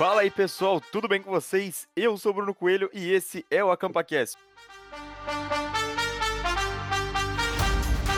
Fala aí pessoal, tudo bem com vocês? Eu sou Bruno Coelho e esse é o AcampaCast.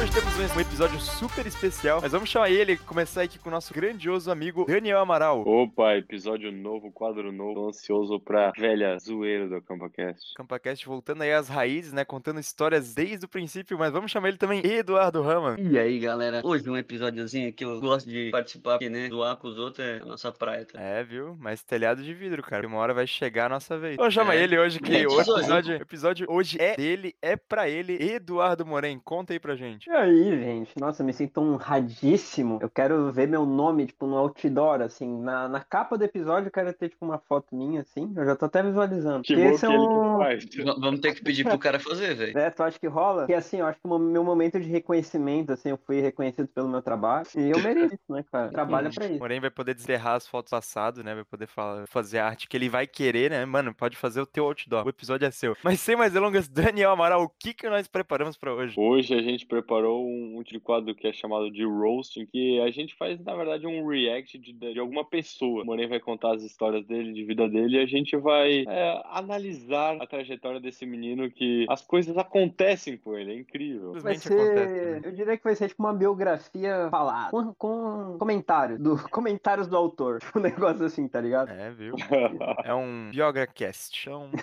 Hoje temos um episódio super especial, mas vamos chamar ele, começar aqui com o nosso grandioso amigo Daniel Amaral. Opa, episódio novo, quadro novo, tô ansioso pra velha zoeira do AcampaCast. AcampaCast voltando aí às raízes, né, contando histórias desde o princípio, mas vamos chamar ele também Eduardo Rama. E aí, galera, hoje um episódiozinho que eu gosto de participar, porque, né, doar com os outros é a nossa praia. Tá? É, viu? Mas telhado de vidro, cara. Uma hora vai chegar a nossa vez. Vamos chamar É. ele hoje, que É, o episódio, o episódio hoje é dele, é pra ele. Eduardo Moren, conta aí pra gente. E aí, gente? Nossa, me sinto honradíssimo. Eu quero ver meu nome, tipo, no outdoor, assim. Na, na capa do episódio, eu quero ter, tipo, uma foto minha, assim. Eu já tô até visualizando. Que bom esse que é um... que faz. Vamos ter que pedir pro cara fazer, velho. É, tu acha que rola? Porque, assim, eu acho que o meu momento de reconhecimento, assim, eu fui reconhecido pelo meu trabalho. E eu mereço, né, cara? Trabalha pra isso. Moren vai poder desenterrar as fotos passadas, né? Vai poder falar, fazer a arte que ele vai querer, né? Mano, pode fazer o teu outdoor. O episódio é seu. Mas sem mais delongas, Daniel Amaral, o que que nós preparamos pra hoje? Hoje a gente preparou um, um tipo de quadro que é chamado de roasting, que a gente faz, na verdade, um react de, de alguma pessoa. O Moreno vai contar as histórias dele, de vida dele, e a gente vai é, analisar a trajetória desse menino que as coisas acontecem com ele, é incrível. Vai Simplesmente acontece. ser, né? eu diria que vai ser tipo uma biografia falada, com, com comentários do comentários do autor, um negócio assim, tá ligado? É, viu? É um BiograCast. É um...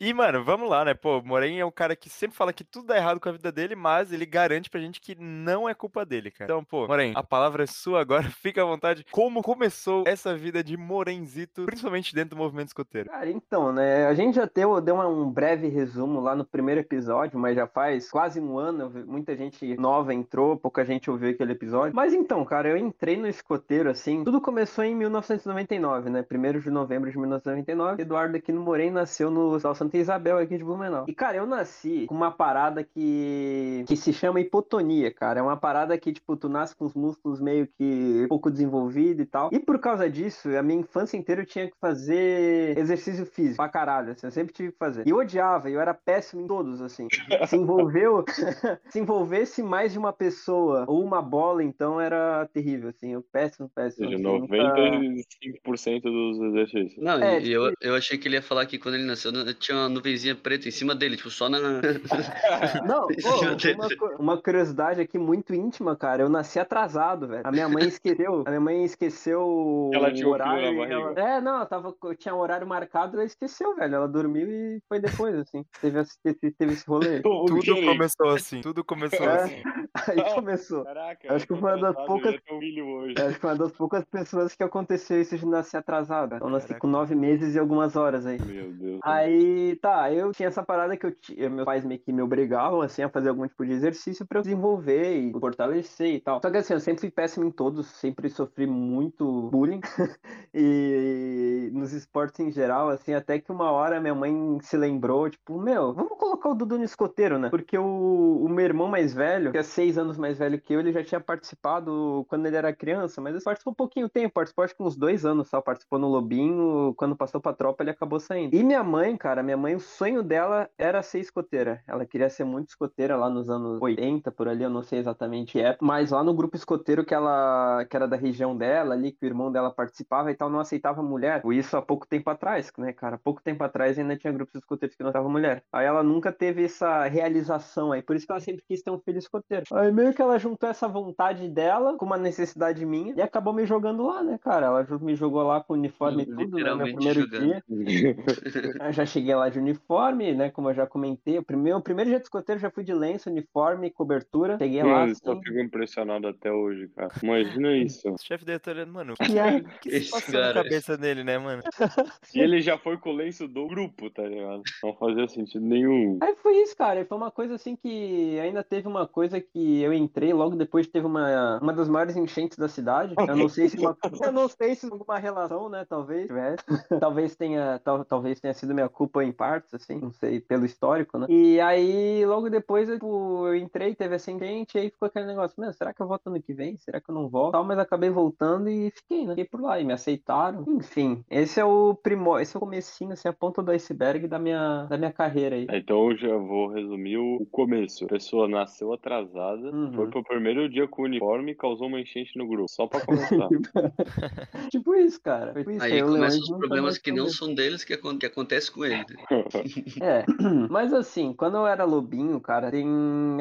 E, mano, vamos lá, né? Pô, o Moren é um cara que sempre fala que tudo dá errado com a vida dele, mas ele garante pra gente que não é culpa dele, cara. Então, pô, Moren, a palavra é sua agora, fica à vontade. Como começou essa vida de Morenzito, principalmente dentro do movimento escoteiro? Cara, então, né? A gente já deu, deu uma- um breve resumo lá no primeiro episódio, mas já faz quase um ano. Muita gente nova entrou, pouca gente ouviu aquele episódio. Mas então, cara, eu entrei no escoteiro assim. Tudo começou em 1999, né? 1 de novembro de 1999. Eduardo Aquino Moreno nasceu no Hospital Santa Isabel aqui de Blumenau. E, cara, eu nasci com uma parada que, que se chama hipotonia, cara. É uma parada que, tipo, tu nasce com os músculos meio que pouco desenvolvido e tal. E por causa disso, a minha infância inteira eu tinha que fazer exercício físico pra caralho, assim, eu sempre tive que fazer. E eu odiava, eu era péssimo em todos, assim. Se envolveu, se envolvesse mais de uma pessoa ou uma bola, então era terrível, assim, eu péssimo, péssimo. seja, assim, nunca- 95% dos exercícios. Não, É, e eu, eu achei que ele ia falar que quando ele nasceu tinha uma nuvenzinha preta em cima dele, tipo, só na. Não, pô, uma, uma curiosidade aqui muito íntima, cara. Eu nasci atrasado, velho. A minha mãe esqueceu. A minha mãe esqueceu Ela o um horário. e ela- É, não, ela tava, tinha um horário marcado, ela esqueceu, velho. Ela dormiu e foi depois, assim. Teve, esse- teve, teve esse rolê. Tudo quê? começou assim, tudo começou É. assim. Aí começou. Caraca, Acho que tô foi uma das atrasado, poucas- hoje. Acho que foi uma das poucas pessoas que aconteceu isso de nascer atrasada. Eu nasci Caraca. com nove meses e algumas horas aí. Meu Deus. Aí, tá, eu tinha essa parada que eu tinha, meus pais meio que me obrigavam, assim, a fazer algum tipo de exercício pra eu desenvolver e fortalecer e tal. Só que assim, eu sempre fui péssimo em todos, sempre sofri muito bullying e nos esportes em geral, assim, até que uma hora minha mãe se lembrou, tipo, meu, vamos colocar o Dudu no escoteiro, né? Porque o, o meu irmão mais velho, que é seis anos mais velho que eu, ele já tinha participado quando ele era criança, mas ele participou um pouquinho tempo, participou acho que uns dois anos só, participou no Lobinho, quando passou pra tropa ele acabou saindo. E minha mãe, cara, minha mãe, o sonho dela era ser escoteira. Ela queria ser muito escoteira lá nos anos 80, por ali, eu não sei exatamente é, mas lá no grupo escoteiro que ela, que era da região dela, ali, que o irmão dela participava e tal, não aceitava mulher. Isso há pouco tempo atrás, né, cara? Pouco tempo atrás ainda tinha grupos escoteiros que não aceitavam mulher. Aí ela nunca teve essa realização aí, por isso que ela sempre quis ter um filho escoteiro. Aí meio que ela juntou essa vontade dela com uma necessidade minha e acabou me jogando lá, né, cara? Ela me jogou lá com uniforme e tudo, né, meu primeiro jogando. dia. Eu já cheguei lá de uniforme, né? Como eu já comentei. O primeiro, o primeiro dia de escoteiro já fui de lenço, uniforme, cobertura. Cheguei lá Mano, eu só assim. fico impressionado até hoje, cara. Imagina isso. O chefe diretor, mano, E aí? o que se passou na cara- cabeça dele, né, mano? E ele já foi com o lenço do grupo, tá ligado? Não fazia sentido nenhum. Aí foi isso, cara. Foi uma coisa assim que ainda teve uma coisa que eu entrei logo depois teve uma, uma das maiores enchentes da cidade. Eu não sei se uma, eu não sei se alguma relação, né? Talvez tivesse. talvez tenha, tal, talvez tenha sido minha culpa em partes, assim, não sei, pelo histórico, né? E aí logo depois eu, tipo, eu entrei, teve essa enchente, e aí ficou aquele negócio, meu, será que eu volto ano que vem? Será que eu não volto? Tal, mas acabei voltando e fiquei, né? Fiquei por lá e me aceitaram. Enfim, esse é o primor, esse é o comecinho, assim, a ponta do iceberg da minha, da minha carreira aí. Então eu já vou resumir o o começo. A pessoa nasceu atrasada, casa, Uhum. foi pro primeiro dia com o uniforme e causou uma enchente no grupo, só pra começar. tipo isso, cara. Tipo isso. Aí começam os problemas que não são deles que, que acontecem com eles. É, mas assim, quando eu era lobinho, cara, tem...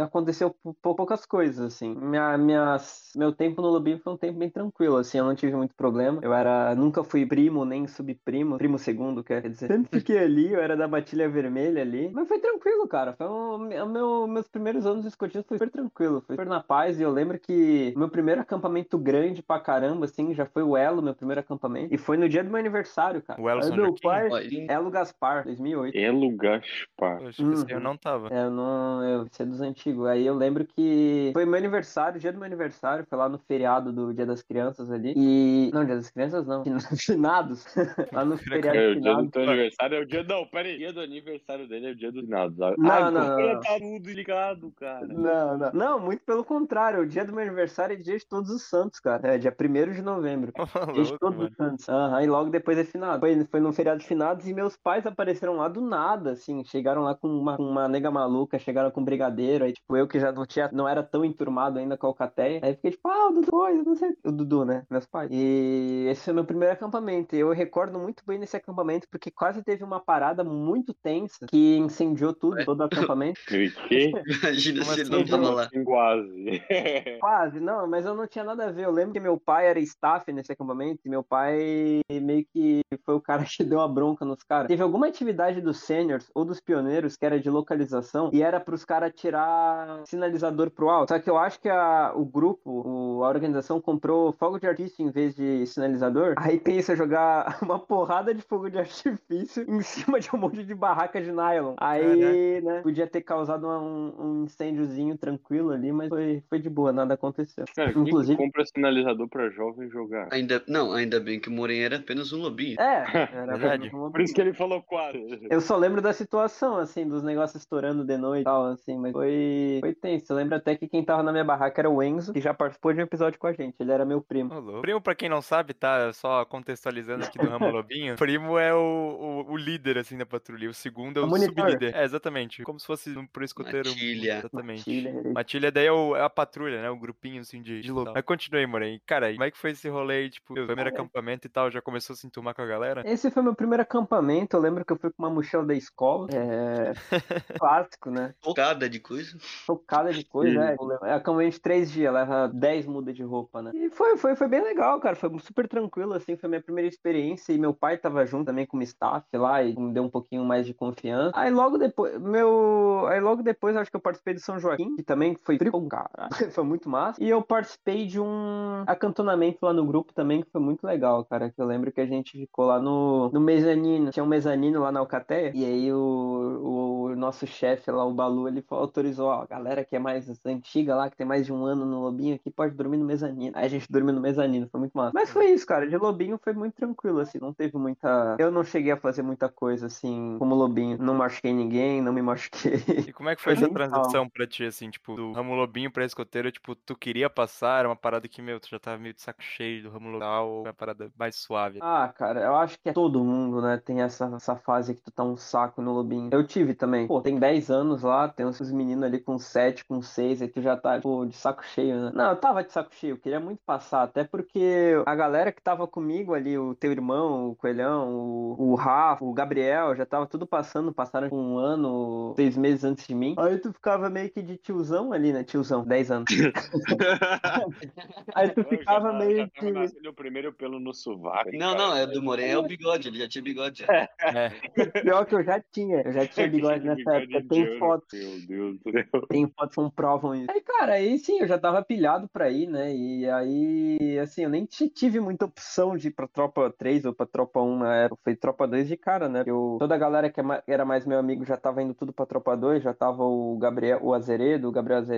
aconteceu pou- poucas coisas, assim. Minha, minhas... Meu tempo no lobinho foi um tempo bem tranquilo, assim, eu não tive muito problema. Eu era, nunca fui primo, nem subprimo, primo segundo, quer dizer. Sempre fiquei ali, eu era da batilha vermelha ali. Mas foi tranquilo, cara. Foi um... meu... Meus primeiros anos de escotismo foi super tranquilo, foi super na paz. E eu lembro que meu primeiro acampamento grande pra caramba, assim, já foi o Elo, meu primeiro acampamento. E foi no dia do meu aniversário, cara. O Elo Aí meu pai... Elo Gaspar, 2008. Elo Gaspar. Poxa, aí eu Uhum. não tava. É, eu não. Eu, isso é dos antigos. Aí eu lembro que foi meu aniversário, dia do meu aniversário, foi lá no feriado do Dia das Crianças ali. E. Não, Dia das Crianças não. Finados. lá no feriado É, o dia do teu aniversário é o dia. Não, peraí. O dia do aniversário dele é o dia dos finados. Não, não, não, Agora não. tá tudo ligado, cara. Não, não. Não, muito pelo contrário. O dia do meu aniversário é dia de todos os santos, cara. É dia 1 de novembro. Dia de todos mano. os santos. Aham, e logo depois é finado. Foi, foi no feriado de finados e meus pais apareceram lá do nada, assim. Chegaram lá com uma, uma nega maluca, chegaram com um brigadeiro. Aí, tipo, eu que já não tinha, não era tão enturmado ainda com a Alcateia. Aí fiquei tipo, ah, o Dudu, eu não sei. O Dudu, né? Meus pais. E esse foi meu primeiro acampamento. E eu recordo muito bem nesse acampamento, porque quase teve uma parada muito tensa que incendiou tudo, todo o acampamento. Que? Imagina se ele assim? não tava lá. Quase. Quase, não, mas eu não tinha nada a ver. Eu lembro que meu pai era staff nesse acampamento e meu pai meio que foi o cara que deu a bronca nos caras. Teve alguma atividade dos seniors ou dos pioneiros que era de localização e era pros caras tirar sinalizador pro alto. Só que eu acho que a, o grupo, o- a organização comprou fogo de artifício em vez de sinalizador. Aí pensa jogar uma porrada de fogo de artifício em cima de um monte de barraca de nylon. Aí, né, podia ter causado um, um incêndiozinho tranquilo ali, mas foi, foi de boa, nada aconteceu. Cara, quem Inclusive- compra sinalizador pra jovem jogar? Ainda, não, ainda bem que o Moren era apenas um lobinho. É, era Verdade. pra- Por isso que ele falou quase. Eu só lembro da situação, assim, dos negócios estourando de noite e tal, assim, mas foi, foi tenso. Eu lembro até que quem tava na minha barraca era o Enzo, que já participou de um episódio com a gente. Ele era meu primo. Ô, louco. Primo, pra quem não sabe, tá? Só contextualizando aqui do Ramo Lobinho. Primo é o, o, o líder, assim, da patrulha. O segundo é O o sublíder. É, exatamente. Como se fosse um pro escoteiro. Matilha. Exatamente. Matilha. Matilha daí é, o- é a patrulha, né? O grupinho, assim, de, de lobo. Mas continue, Moren. Cara, como é que foi esse rolê tipo, primeiro acampamento e tal? Já começou a se enturmar com a galera? Esse foi meu primeiro acampamento. Eu lembro que eu fui com uma mochila da escola. É. Clássico, né? Tocada de coisa. Tocada de coisa, é. É acampamento de três dias, leva 10 mudas de roupa, né? E foi, foi, foi bem legal, cara. Foi super tranquilo, assim. Foi minha primeira experiência. E meu pai tava junto também como staff lá e me deu um pouquinho mais de confiança. Aí logo depois, meu. Aí logo depois, acho que eu participei do São Joaquim, que também foi frio, cara. foi muito massa. E eu participei de um acantonamento lá no grupo também, que foi muito legal, cara. Que eu lembro que a gente ficou lá no, no mezanino. Tinha um mezanino lá na Alcateia. E aí o, o nosso chefe lá, o Balu, ele autorizou, ó, a galera que é mais antiga lá, que tem mais de um ano no Lobinho aqui, pode dormir no mezanino. Aí a gente dormiu no mezanino, foi muito massa. Mas foi isso, cara. De Lobinho foi muito tranquilo, assim, não teve muita. Eu não cheguei a fazer muita coisa, assim, como Lobinho. Não machuquei ninguém, não me machuquei. E como é que foi Foi essa transição pra ti, assim, tipo, do Ramo Lobinho pra escoteiro? Tipo, tu queria passar, era uma parada que, meu, tu já tava meio de saco cheio do Ramo Lobinho, ou uma parada mais suave? Ah, cara, eu acho que é todo mundo, né? Tem essa, essa fase que tu tá um saco no lobinho. Eu tive também. Pô, tem 10 anos lá, tem uns meninos ali com 7, com 6, aí tu já tá, pô, de saco cheio, né? Não, eu tava de saco cheio, eu queria muito passar, até porque a galera que tava comigo ali, o teu irmão, o Coelhão, o, o Rafa, o Gabriel, já tava tudo passando, passaram um ano, seis meses antes de mim. Aí tu ficava meio que de tiozão ali, né? Tiozão, 10 anos. Aí tu ficava já, meio já que. nascendo o primeiro pelo no sovaco. Não, cara. não, é do Moren é o bigode, ele já tinha bigode. É. Pior que eu já tinha, eu já tinha bigode nessa Bigode época. Tem fotos, Meu Deus do céu. tem fotos que comprovam isso. Aí, cara, aí sim, eu já tava pilhado pra ir, né? E aí, assim, eu nem ti- tive muita opção de ir pra Tropa 3 ou pra Tropa 1 na época. Foi Tropa 2 de cara, né? Eu, toda a galera que é era mais meu amigo já tava indo tudo pra Tropa 2, já tava o Gabriel, o Azeredo, o Gabriel Azeredo,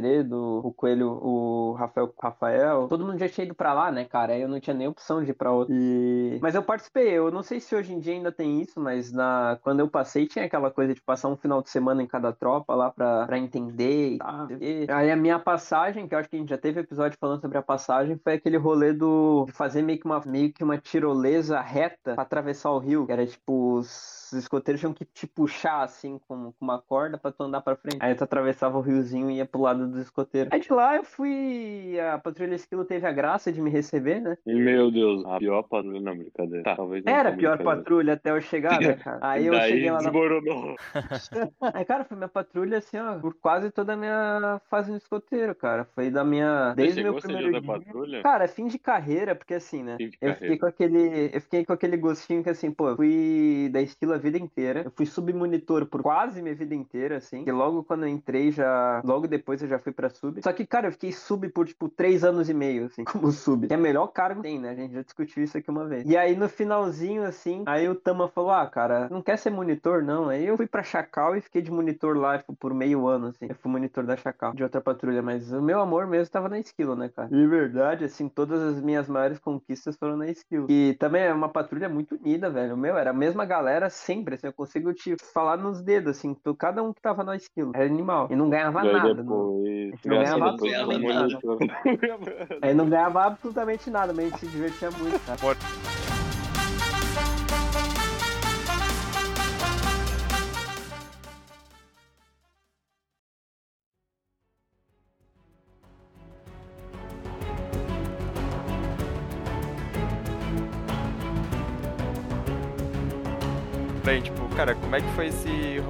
o Coelho, o Rafael, Rafael. Todo mundo já tinha ido pra lá, né, cara? Aí eu não tinha nem opção de ir pra outro. E... Mas eu participei, eu não sei se hoje em dia ainda tem isso, mas na... quando eu passei tinha aquela coisa de passar um final de semana em cada tropa lá pra, pra entender e tal. E aí a minha passagem, que eu acho que a gente já teve episódio falando sobre a passagem, foi aquele rolê do de fazer meio que uma, meio que uma tirolesa reta pra atravessar o rio, que era tipo os escoteiros tinham que te puxar assim com, com uma corda pra tu andar pra frente. Aí tu atravessava o riozinho e ia pro lado dos escoteiros. Aí de lá eu fui. A patrulha esquilo teve a graça de me receber, né? Meu Deus, a pior patrulha, não, brincadeira. Tá, talvez não Era a pior patrulha até eu chegar, né, cara? Aí eu Daí cheguei lá na desmoronou. Aí, cara, foi minha patrulha, assim, ó, por quase toda a minha fase no escoteiro, cara. Foi da minha. Desde o meu primeiro dia. patrulha? Cara, fim de carreira, porque assim, né? Fim de Eu fiquei carreira. com aquele. Eu fiquei com aquele gostinho que assim, pô, fui da esquila vida inteira. Eu fui submonitor por quase minha vida inteira, assim. Que logo quando eu entrei, já. Logo depois eu já fui pra sub. Só que, cara, eu fiquei sub por, tipo, três anos e meio, assim, como sub. Que é o melhor cargo que tem, né? A gente já discutiu isso aqui uma vez. E aí, no finalzinho, assim, aí o Tama falou: ah, cara, não quer ser monitor, não? Aí eu fui pra Chacal e fiquei de monitor lá, tipo, por meio ano, assim. Eu fui monitor da Chacal, de outra patrulha, mas o meu amor mesmo tava na esquila, né, cara? De verdade, assim, todas as minhas maiores conquistas foram na esquila. E também é uma patrulha muito unida, velho. Meu, era a mesma galera sempre, assim, eu consigo te falar nos dedos, assim, tu, cada um que tava na esquila. Era animal. E não ganhava Daí nada. Não... depois. não ganhava depois absolutamente monitor. Aí não ganhava absolutamente nada, mas a gente se divertia muito, cara.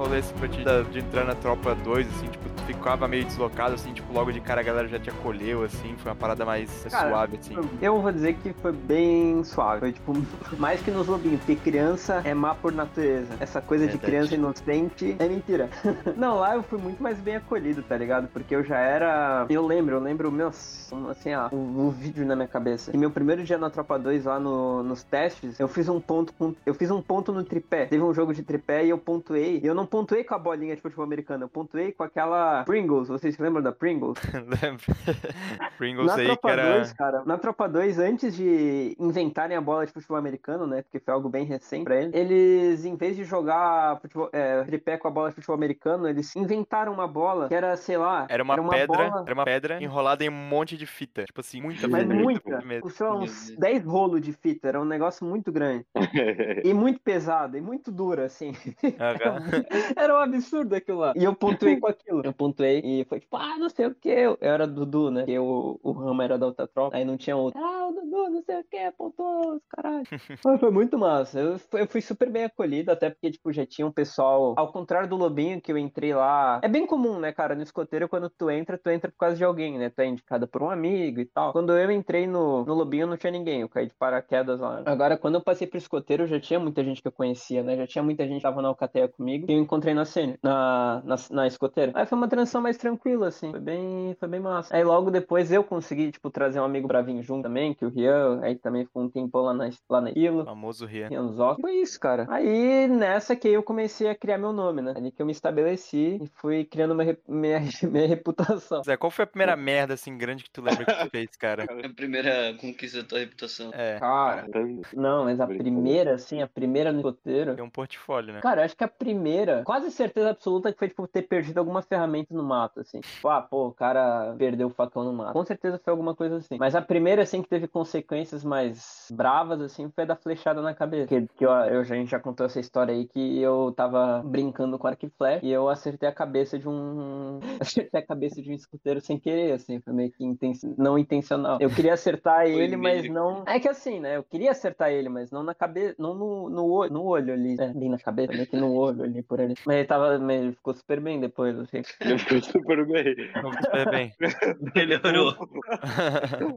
Rolê assim, pra ti da- de entrar na tropa 2, assim, tipo, ficava meio deslocado, assim, tipo, logo de cara a galera já te acolheu, assim, foi uma parada mais Cara, suave, assim. Eu vou dizer que foi bem suave. Foi tipo, mais que nos lobinhos, porque criança é má por natureza. Essa coisa de Verdade. criança inocente é mentira. Não, lá eu fui muito mais bem acolhido, tá ligado? Porque eu já era. Eu lembro, eu lembro, meu, assim, ó, o, o vídeo na minha cabeça. E meu primeiro dia na Tropa 2 lá no- nos testes, eu fiz um ponto com. Eu fiz um ponto no tripé. Teve um jogo de tripé e eu pontuei. E eu não pontuei com a bolinha de futebol americano, eu pontuei com aquela Pringles. Vocês lembram da Pringles? Lembra? Pringles Na aí que Tropa era. 2, cara, na Tropa 2, antes de inventarem a bola de futebol americano, né? Porque foi algo bem recente pra eles, eles, em vez de jogar futebol, é, tripé com a bola de futebol americano, eles inventaram uma bola que era, sei lá, Era uma, pedra, bola, era uma pedra enrolada em um monte de fita. Tipo assim, muita mas fita. muita, Meu uns Deus. 10 rolos de fita, era um negócio muito grande. E muito pesado, e muito duro, assim. Aham. Era um absurdo aquilo lá. E eu pontuei com aquilo. Eu pontuei e foi tipo, ah, não sei o que. Eu era Dudu, né? Porque o, o Rama era da outra tropa. Aí não tinha outro. Ah, o Dudu, não sei o que, pontuou, os caralho. Foi muito massa. Eu, fui- eu fui super bem acolhido, até porque, tipo, já tinha um pessoal. Ao contrário do Lobinho, que eu entrei lá. É bem comum, né, cara? No escoteiro, quando tu entra, tu entra por causa de alguém, né? Tu é indicado por um amigo e tal. Quando eu entrei no, no Lobinho, não tinha ninguém. Eu caí de paraquedas lá. Agora, quando eu passei pro escoteiro, já tinha muita gente que eu conhecia, né? Já tinha muita gente que tava na Alcateia comigo. Que eu encontrei na cena, na, na, na escoteira. Aí foi uma transição mais tranquila, assim. Foi bem, foi bem massa. Aí logo depois eu consegui, tipo, trazer um amigo pra vir junto também, que o Rian. Aí também ficou um tempão lá na, lá na Ilo. Famoso Rian. Rianzoc. Foi isso, cara. Aí nessa que eu comecei a criar meu nome, né? Ali que eu me estabeleci e fui criando minha, re- minha, minha reputação. Zé, qual foi a primeira merda, assim, grande que tu lembra que tu fez, cara? É a primeira conquista da tua reputação. É, Cara, não, mas a primeira, assim, a primeira no escoteiro. tem um portfólio, né? Cara, acho que a primeira, quase certeza absoluta que foi, tipo, ter perdido alguma ferramenta no mato, assim. Tipo, ah, pô, o cara perdeu o facão no mato. Com certeza foi alguma coisa assim. Mas a primeira, assim, que teve consequências mais bravas, assim, foi da flechada na cabeça. Que, que eu, eu, a gente já contou essa história aí, que eu tava brincando com arco e flecha e eu acertei a cabeça de um... acertei a cabeça de um escoteiro sem querer, assim. Foi meio que inten... não intencional. Eu queria acertar ele, mas não... É que assim, né? Eu queria acertar ele, mas não na cabeça, não no, no, olho, no olho ali. É, bem na cabeça, meio que no olho ali, por ali. Mas ele tava, mas ele ficou super bem depois, assim. Ele ficou super bem. Super bem. Melhorou.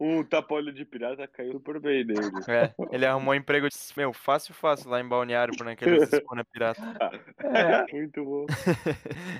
Um tapa-olho de pirata caiu super bem nele. É, ele arrumou um emprego, meu, fácil, fácil, lá em Balneário, por naqueles espona pirata. É, Muito bom.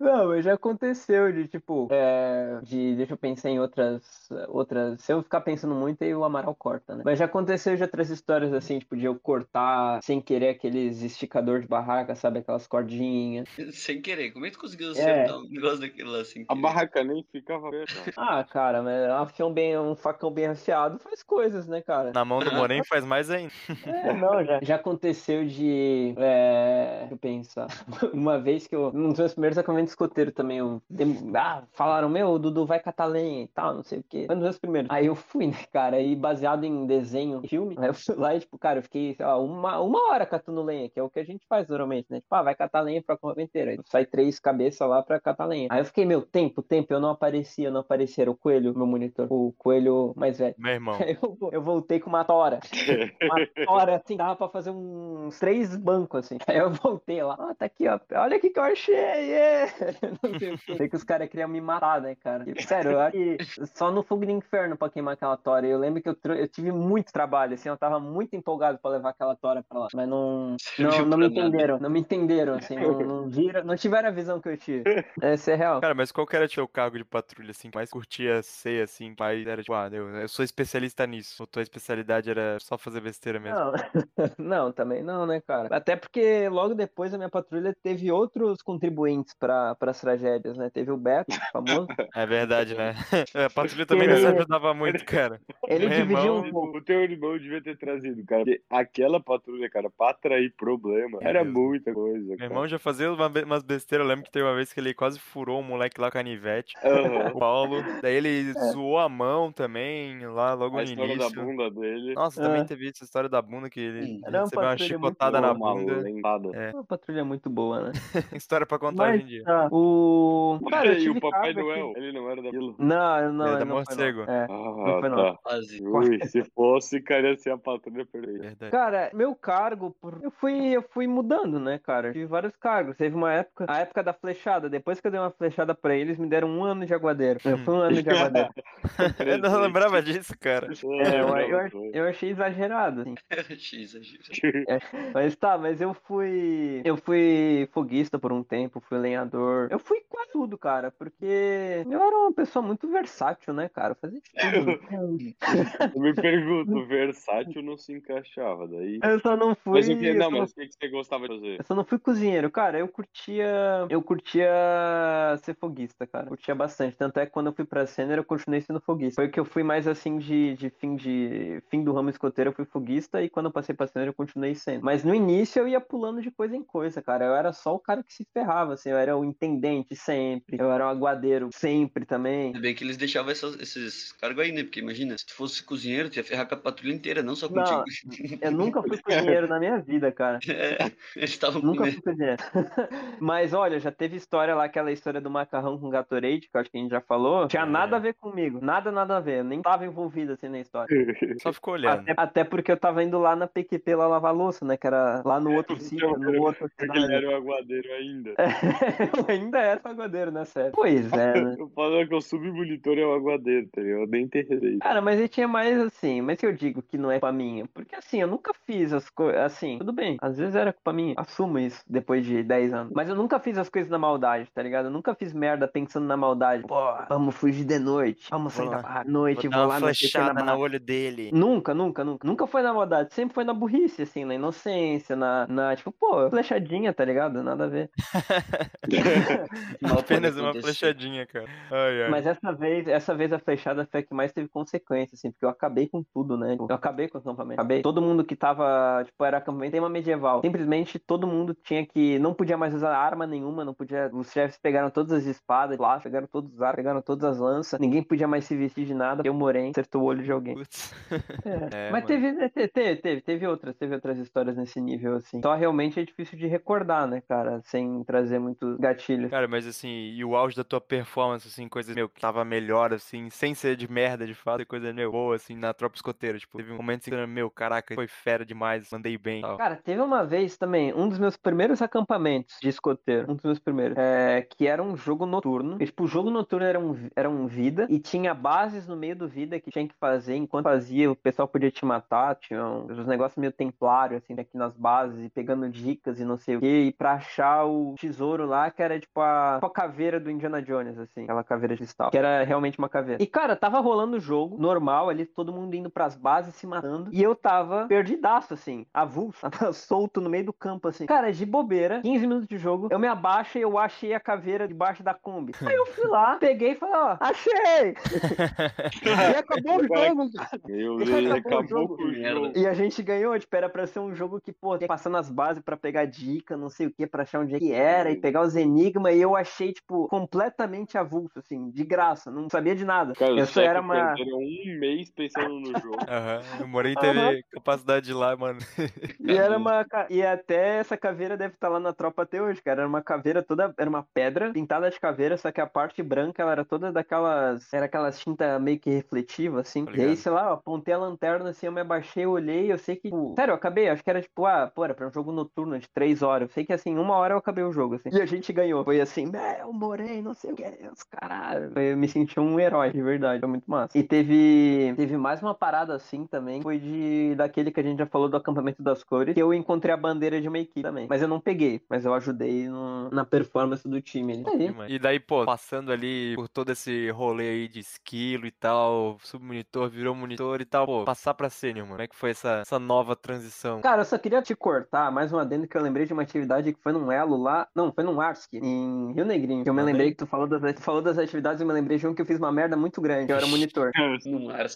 não, mas já aconteceu de, tipo, é, de, deixa eu pensar em outras, outras, se eu ficar pensando muito, aí o Amaral corta, né? Mas já aconteceu de outras histórias, assim, tipo, de eu cortar sem querer aqueles esticador de barraca, sabe? Aquelas cordinhas. Sem querer. Como é que tu conseguiu É. acertar um negócio daquele? Lá assim. A barraca nem ficava perto. Ah, cara, mas um afião bem, um facão bem afiado faz coisas, né, cara? Na mão do Moren faz mais ainda. É, não, já, já aconteceu de. É, deixa eu pensar. Uma vez que eu. Um dos meus primeiros acampamentos escoteiro também. Eu, dem- ah, falaram, meu, o Dudu vai catar lenha e tal, não sei o quê. Foi um dos meus primeiros. Aí eu fui, né, cara? E baseado em desenho, filme. Aí eu fui lá e, tipo, cara, eu fiquei, sei lá, uma, uma hora catando lenha, que é o que a gente faz normalmente, né? Tipo, ah, vai catar lenha pro acampamento inteiro. Aí sai três cabeças lá pra catar lenha. Aí eu fiquei, meu, tempo, tempo, eu não aparecia, não aparecia. Era o coelho, meu monitor. O coelho mais velho. Meu irmão. Eu, eu voltei com uma tora. Uma tora, assim, dava pra fazer uns três bancos, assim. Aí eu voltei lá, ah, tá aqui, ó. Olha o que eu achei, yeah! Não sei que os caras queriam me matar, né, cara? E, sério, eu acho que só no fogo do inferno pra queimar aquela tora. Eu lembro que eu, eu tive muito trabalho, assim, eu tava muito empolgado pra levar aquela tora pra lá. Mas não, não, não me entenderam, não me entenderam, assim, não, não viram, não tiveram a visão que eu tive. Essa é real. Cara, mas qual que era teu cargo de patrulha, assim, que mais curtia ser, assim, mais era tipo, ah, eu, eu sou especialista nisso. Ou tua especialidade era só fazer besteira mesmo? Não, não, também não, né, cara? Até porque logo depois a minha patrulha teve outros contribuintes para as tragédias, né? Teve o Beto, famoso. É verdade, né? A patrulha também não se ajudava muito, cara. Ele Meu dividiu irmão- um pouco. O teu irmão devia ter trazido, cara. Porque aquela patrulha, cara, pra atrair problema, Meu era muita coisa. Meu cara. irmão já fazia umas besteiras. Eu lembro que teve uma vez que ele quase furou um moleque lá com a canivete. Aham. O Paulo. Daí ele zoou a mão também, lá logo A no história da início. bunda dele. Nossa, também É. teve essa história da bunda que ele ele Era uma recebeu uma chicotada na Uma bunda. lentada. É. Uma patrulha muito boa, né? História pra contar Mas hoje em dia. tá, o. Cara, e o Papai Noel, ele não era daquilo. Não, não, É, ele da não foi, não. morcego. É. Ah, foi, não. tá. Quase. Ui, se fosse, cara, ia ser a patrulha perfeita. Cara, meu cargo, por- eu fui, eu fui mudando, né, cara? Tive vários cargos. Teve uma época, a época da flechada. Depois que eu dei uma flechada pra eles, me deram um ano de aguadeiro. Eu fui um ano de aguadeiro. Eu não lembrava disso, cara. É, eu, eu, eu achei exagerado, assim. X, X. Mas tá, mas eu fui. Eu fui foguista por um tempo, fui lenhador. Eu fui quase tudo, cara, porque eu era uma pessoa muito versátil, né, cara? Eu fazia de tudo. Eu me pergunto, versátil não se encaixava daí. Eu só não fui. Mas eu Não, só mas o que que você gostava de fazer? Eu só não fui cozinheiro, cara. Eu curtia. Eu curtia ser foguista, cara. Curtia bastante. Tanto é que quando eu fui pra Sênior, eu continuei sendo foguista. Foi que eu fui mais assim de, de fim de fim do ramo escoteiro, eu fui foguista. E quando eu passei pra Sênior, eu continuei sendo. Mas no início eu ia pulando de coisa em coisa, cara. Eu era só o cara que se ferrava, assim. Eu era o intendente sempre. Eu era o aguadeiro sempre também. Ainda bem que eles deixavam essas- esses cargos aí, né? Porque imagina, se tu fosse cozinheiro, tu ia ferrar com a patrulha inteira, não só Não, contigo. Eu nunca fui cozinheiro na minha vida, cara. É, eles estavam Nunca fui cozinheiro. Mas olha, já teve história lá, aquela história do macarrão com Gatorade, que eu acho que a gente já falou. Tinha É. nada a ver comigo, nada, nada a ver. Eu nem tava envolvido assim na história. Só ficou olhando. Até, até porque eu tava indo lá na PQP lá lavar louça, né? Que era lá no outro sítio, no outro ele era o aguadeiro ainda. eu ainda era pagodeiro, né? Sério. Pois é, né? Eu falo que o submonitor é o aguadeiro, tá ligado? Eu nem enterrei. Cara, mas ele tinha mais assim, mas que eu digo que não é culpa minha. Porque assim, eu nunca fiz as coisas. Assim, tudo bem. Às vezes era culpa minha. Assumo isso depois de 10 anos. Mas eu nunca fiz as coisas na maldade, tá ligado? Eu nunca fiz merda pensando na maldade. Pô, vamos fugir de noite. Vamos sair da lá. barra à noite, Vou vou, dar lá uma flechada na no barra. olho dele. Nunca, nunca, nunca. Nunca foi na maldade, sempre foi na burrice, assim, na inocência, na, na tipo, pô, flechadinha, tá ligado? Nada a ver. Apenas uma flechadinha, cara. Ai, ai. Mas essa vez, essa vez a flechada foi a que mais teve consequência, assim, porque eu acabei com tudo, né? Eu acabei com o acampamento. Acabei. Todo mundo que tava, tipo, era acampamento tema medieval. Simplesmente todo mundo tinha que. Não podia mais usar arma nenhuma, não podia. Os chefes pegaram todas as espadas lá, pegaram todos os arcos, pegaram todas as lanças. Ninguém podia mais se vestir de nada. Eu morei, acertou o olho de alguém. Putz. É, É, Mas teve, né, te- teve, teve, teve outras, teve outras histórias nesse nível, assim. Só realmente é difícil de recordar, né, cara? Sem trazer muitos gatilhos. Cara, mas assim, e o auge da tua performance, assim, coisa, meu, que tava melhor, assim, sem ser de merda de fato, e coisa, meu, boa, assim, na tropa escoteira. Tipo, teve um momento assim, que, meu, caraca, foi fera demais, mandei bem. tal. Cara, teve uma vez também, um dos meus primeiros acampamentos de escoteiro, um dos meus primeiros, é, que era um jogo noturno. E, tipo, o jogo noturno era um, era um vida e tinha bases no meio do vida que tinha que fazer. Enquanto fazia, o pessoal podia te matar. Tinha uns negócios meio templário, assim, aqui nas bases, e pegando dicas e não sei o quê. E pra achar o tesouro lá, que era tipo a, tipo a caveira do Indiana Jones, assim, aquela caveira de cristal, que era realmente uma caveira. E, cara, tava rolando o jogo normal ali, todo mundo indo pras bases se matando. E eu tava perdidaço, assim, avulso, solto no meio do campo, assim. Cara, de bobeira, 15 minutos de jogo, eu me abaixo e eu achei a caveira debaixo embaixo da Kombi. Aí eu fui lá, peguei e falei, ó, achei! e acabou o jogo, cara. Meu E Deus, ele acabou o acabou jogo. com o jogo. E a gente ganhou, tipo, era pra ser um jogo que, pô, passar nas bases pra pegar dica, não sei o que, pra achar onde é que era, e pegar os enigmas, e eu achei, tipo, completamente avulso, assim, de graça, não sabia de nada. Cara, eu só era uma. um mês pensando no jogo. Aham. O Moren teve Aham. capacidade de ir lá, mano. E era uma. E até essa caveira deve estar lá na tropa até hoje, cara. Era uma caveira toda. Era uma pedra pintada de caveira, só que a parte branca ela era toda daquelas. Era aquelas tinta meio que refletiva, assim. Tô E aí, sei lá, eu apontei a lanterna assim, eu me abaixei, eu olhei, eu sei que. tipo, sério, eu acabei. Acho que era tipo, ah, pô, era pra um jogo noturno de três horas. Eu sei que assim, uma hora eu acabei o jogo, assim. E a gente ganhou. Foi assim, meu, morei, não sei o que, os caralho. Eu me senti um herói, de verdade. Foi muito massa. E teve. Teve mais uma parada assim também. Foi de. Daquele que a gente já falou do acampamento das cores. Que eu encontrei a bandeira de uma equipe também. Mas eu não peguei. Mas eu ajudei no- na performance do time. ali. Aí. E daí, pô, passando ali por todo esse rolê aí de esquilo e tal, submonitor virou monitor e tal, pô, passar pra sênior, mano. Como é que foi essa, essa nova transição? Cara, eu só queria te cortar mais um adendo que eu lembrei de uma atividade que foi num Elo lá. Não, foi num Arsk, em Rio Negrinho. Que eu me lembrei que tu falou das, tu falou das atividades, eu me lembrei de um que eu fiz uma merda muito grande. que Eu era monitor.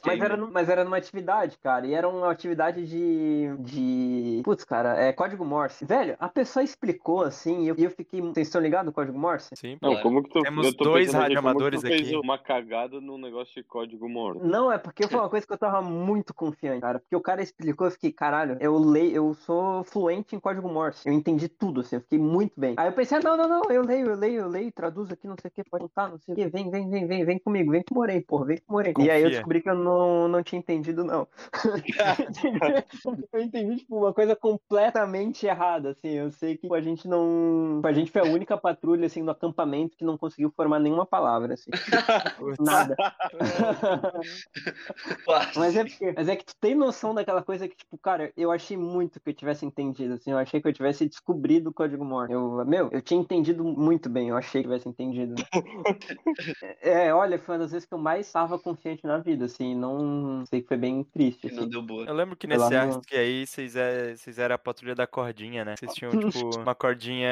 Mas era, mas era numa atividade, cara. E era uma atividade de. de. Putz, cara, é código Morse. Velho, a pessoa explicou assim, e eu, e eu fiquei. Vocês estão ligados no código Morse? Sim, Não, Claro. como que tu. Temos eu tô dois aqui, radioamadores tu fez aqui. uma cagada num negócio de código morto. Não, é porque foi uma coisa que eu tava muito confiante, cara. Porque o cara explicou, eu fiquei, caralho, eu leio, eu sou fluente em código Morse. Eu entendi tudo, assim, eu fiquei muito bem. Aí eu pensei, ah, não, não, não, eu leio, eu leio, eu leio, traduzo aqui, não sei o que, pode contar, não sei o que, vem, vem, vem, vem, vem comigo, vem com o Morei, porra, vem com o Morei. E aí eu descobri que eu não, não tinha entendido, não. eu entendi, tipo, uma coisa completamente errada, assim. Eu sei que tipo, a gente não. A gente foi a única patrulha, assim, no acampamento que não conseguiu formar nenhuma palavra, assim. Nada. Mas é, porque, mas é que tu tem noção daquela coisa que, tipo, cara, eu achei muito que eu tivesse entendido, assim, eu achei que eu tivesse descobrido o código Morse. Eu, meu, eu tinha entendido muito bem, eu achei que eu tivesse entendido. é, olha, foi uma das vezes que eu mais estava confiante na vida, assim, não sei que foi bem triste, Que não assim. deu boa. Eu lembro que nesse no- Arsk aí, vocês é- vocês eram a patrulha da cordinha, né? Vocês tinham, tipo, uma cordinha.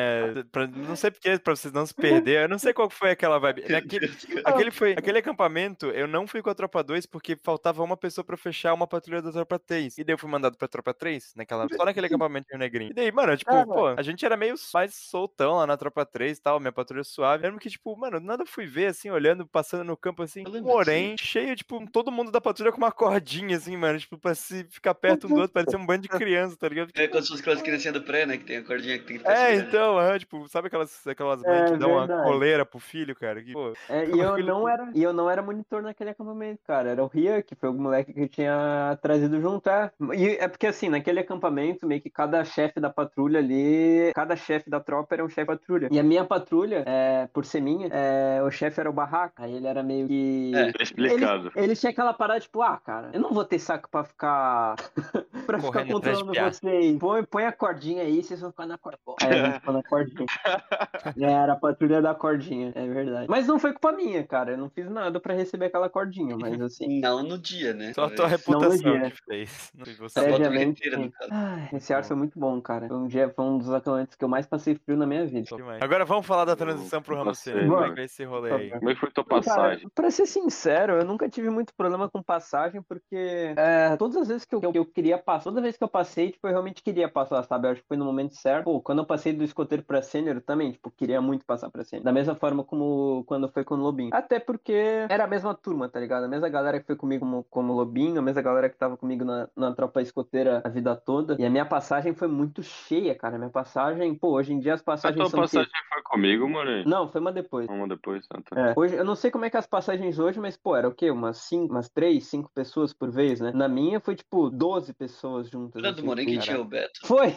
Pra, não sei porque, pra vocês não se perder. Eu não sei qual que foi aquela vibe. Naquele, aquele, foi, aquele acampamento, eu não fui com a tropa 2 porque faltava uma pessoa pra fechar uma patrulha da tropa 3. E daí eu fui mandado pra tropa 3, naquela, só naquele acampamento de negrinho. E daí, mano, tipo, Ah, pô, a gente era meio mais soltão lá na tropa 3 e tal, minha patrulha suave. Eu lembro que, tipo, mano, nada fui ver, assim, olhando, passando no campo, assim, porém, cheio, tipo, todo mundo da patrulha com uma cordinha, assim, mano, tipo, pra se ficar perto um do outro, parecia um bando de criança, tá ligado? É como se fosse aquelas criancinhas do pré, né? Que tem a cordinha que tem que É, então, aham, tipo, sabe aquelas, aquelas mães É, que dão uma verdade. coleira pro filho, cara? Que, pô, É, e eu não era, e eu não era monitor naquele acampamento, cara. Era o Ria, que foi o moleque que eu tinha trazido junto. É. E é porque assim, naquele acampamento, meio que cada chefe da patrulha ali, cada chefe da tropa era um chefe da patrulha. E a minha patrulha, é, por ser minha, é, o chefe era o Barraca. Aí ele era meio que. É, explicado. Ele, ele tinha aquela parada, tipo, ah, cara, eu não vou ter saco pra ficar. pra ficar Correndo de controlando vocês. Põe, põe a cordinha aí, vocês vão ficar na cordinha. Aí a gente na cordinha. É, Era a patrulha da cordinha, é verdade. Mas não foi culpa minha, cara. Eu não fiz nada pra receber aquela cordinha, mas assim. Não no dia, né? só a tua Talvez. Não no reputação dia. que fez. Não foi você. Previamente, inteira, no sim. caso. Ai, esse ar foi muito bom, cara. Foi um dia, foi um dos acampamentos que eu mais passei frio na minha vida. Agora vamos falar da transição pro Ramos Passei, Sênior. Como é que é esse rolê aí? Como é que foi tua Cara, passagem? pra ser sincero, eu nunca tive muito problema com passagem, porque é, todas as vezes que eu, que eu queria passar, toda vez que eu passei, tipo, eu realmente queria passar, sabe? Eu acho que foi no momento certo. Pô, quando eu passei do escoteiro pra sênior, eu também, tipo, queria muito passar pra sênior. Da mesma forma como quando foi com o Lobinho. Até porque era a mesma turma, tá ligado? A mesma galera que foi comigo como, como Lobinho, a mesma galera que tava comigo na, na tropa escoteira a vida toda. E a minha passagem foi muito cheia, cara. Minha passagem, pô, hoje em dia as A passagens tua são. o quê? passagem foi comigo, mano? Não, foi uma depois. Vamos depois, tá? tá. É, hoje, eu não sei como é que é as passagens hoje, mas, pô, era o quê? Umas cinco, umas três, cinco pessoas por vez, né? Na minha foi, tipo, 12 pessoas juntas. Era do assim, que foi- tinha o Beto. Foi!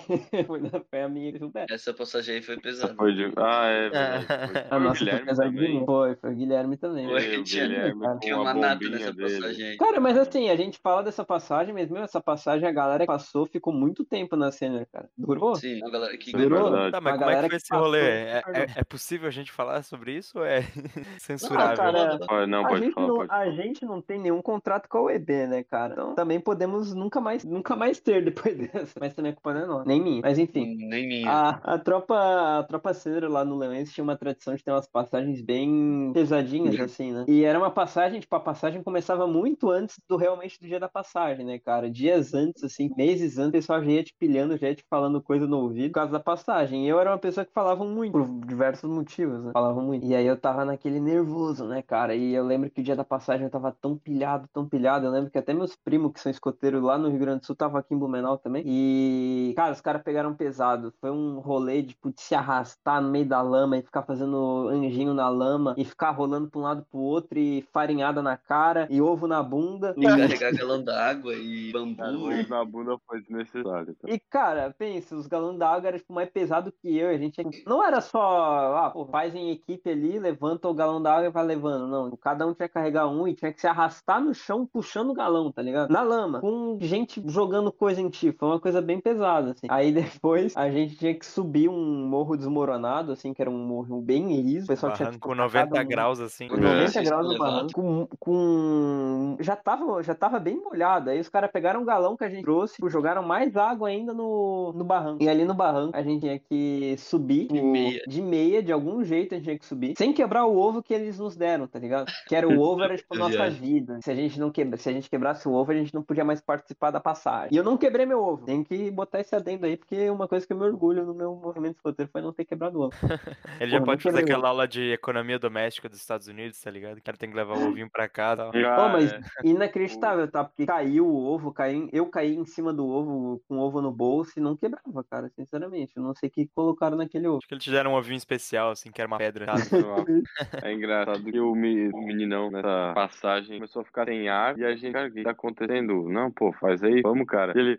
foi, a minha que o Beto. Essa passagem aí foi pesada. foi de... Ah, é verdade. A o nossa foi Guilherme. Foi, foi o Guilherme também. Foi, Foi o Guilherme com Tinha a uma bombinha nessa passagem aí. Cara, mas assim, a gente fala dessa passagem, mas, meu, essa passagem a galera que passou ficou muito tempo na cena, cara. Durou? Sim, a galera que Durou? Tá, mas Uma como é que foi esse rolê? É, é- é possível a gente falar sobre isso ou é Não, censurável? cara, Pode- Não, a pode gente falar, não, pode a gente não tem nenhum contrato com a UEB, né, cara? Então também podemos nunca mais, nunca mais ter depois dessa. Mas também a culpa não é nossa, nem minha. Mas enfim. Nem minha. A, a tropa, a tropa cedra lá no Leões tinha uma tradição tradição de ter umas passagens bem pesadinhas, assim, né? E era uma passagem, tipo, a passagem começava muito antes do realmente do dia da passagem, né, cara? Dias antes, assim, meses antes, o pessoal já ia te pilhando, já ia te falando coisa no ouvido por causa da passagem. E eu era uma pessoa que falava muito, por diversos motivos, né? Falava muito. E aí eu tava naquele nervoso, né, cara? E eu lembro que o dia da passagem eu tava tão pilhado, tão pilhado. Eu lembro que até meus primos, que são escoteiros lá no Rio Grande do Sul, tava aqui em Blumenau também. E, cara, os caras pegaram pesado. Foi um rolê de, tipo, de se arrastar no meio da lama e ficar fazendo anjinho na lama e ficar rolando pra um lado pro outro e farinhada na cara e ovo na bunda. E carregar galão d'água e bambu. Cara, na bunda foi desnecessário. Tá? E, cara, pensa, os galões d'água eram tipo, mais pesado que eu. A gente não era só, ah, pô, faz em equipe ali, levanta o galão d'água e vai levando. Não, cada um tinha que carregar um e tinha que se arrastar no chão puxando o galão, tá ligado? Na lama, com gente jogando coisa em ti. Foi uma coisa bem pesada, assim. Aí depois a gente tinha que subir um morro desmoronado, assim, que era um morro bem liso. O pessoal tinha Barranco 90 graus, assim. Com 90 É, graus no barranco. Com, com- Já, tava, já tava bem molhado. Aí os caras pegaram um galão que a gente trouxe, jogaram mais água ainda no, no barranco. E ali no barranco a gente tinha que subir. De o- meia. De meia, de algum jeito a gente tinha que subir. Sem quebrar o ovo que eles nos deram, tá ligado? Que era o ovo, era tipo a nossa Viagem. vida. Se a gente não quebra, se a gente quebrasse o ovo, a gente não podia mais participar da passagem. E eu não quebrei meu ovo. Tem que botar esse adendo aí, porque uma coisa que eu me orgulho no meu movimento escoteiro foi não ter quebrado o ovo. Ele já Porra, pode quebrei aquela aula de economia doméstica dos Estados Unidos, tá ligado? O cara tem que levar o ovinho pra casa. tal. Ah, Pô, mas é. inacreditável, tá? Porque caiu o ovo, caiu, eu caí em cima do ovo com o ovo no bolso e não quebrava, cara, sinceramente. Eu não sei o que colocaram naquele ovo. Acho que eles te deram um ovinho especial, assim, que era uma pedra. tá? É engraçado que o, me- o meninão nessa passagem começou a ficar sem ar e a gente, cara, o que tá acontecendo? Não, pô, faz aí, vamos, cara. E ele.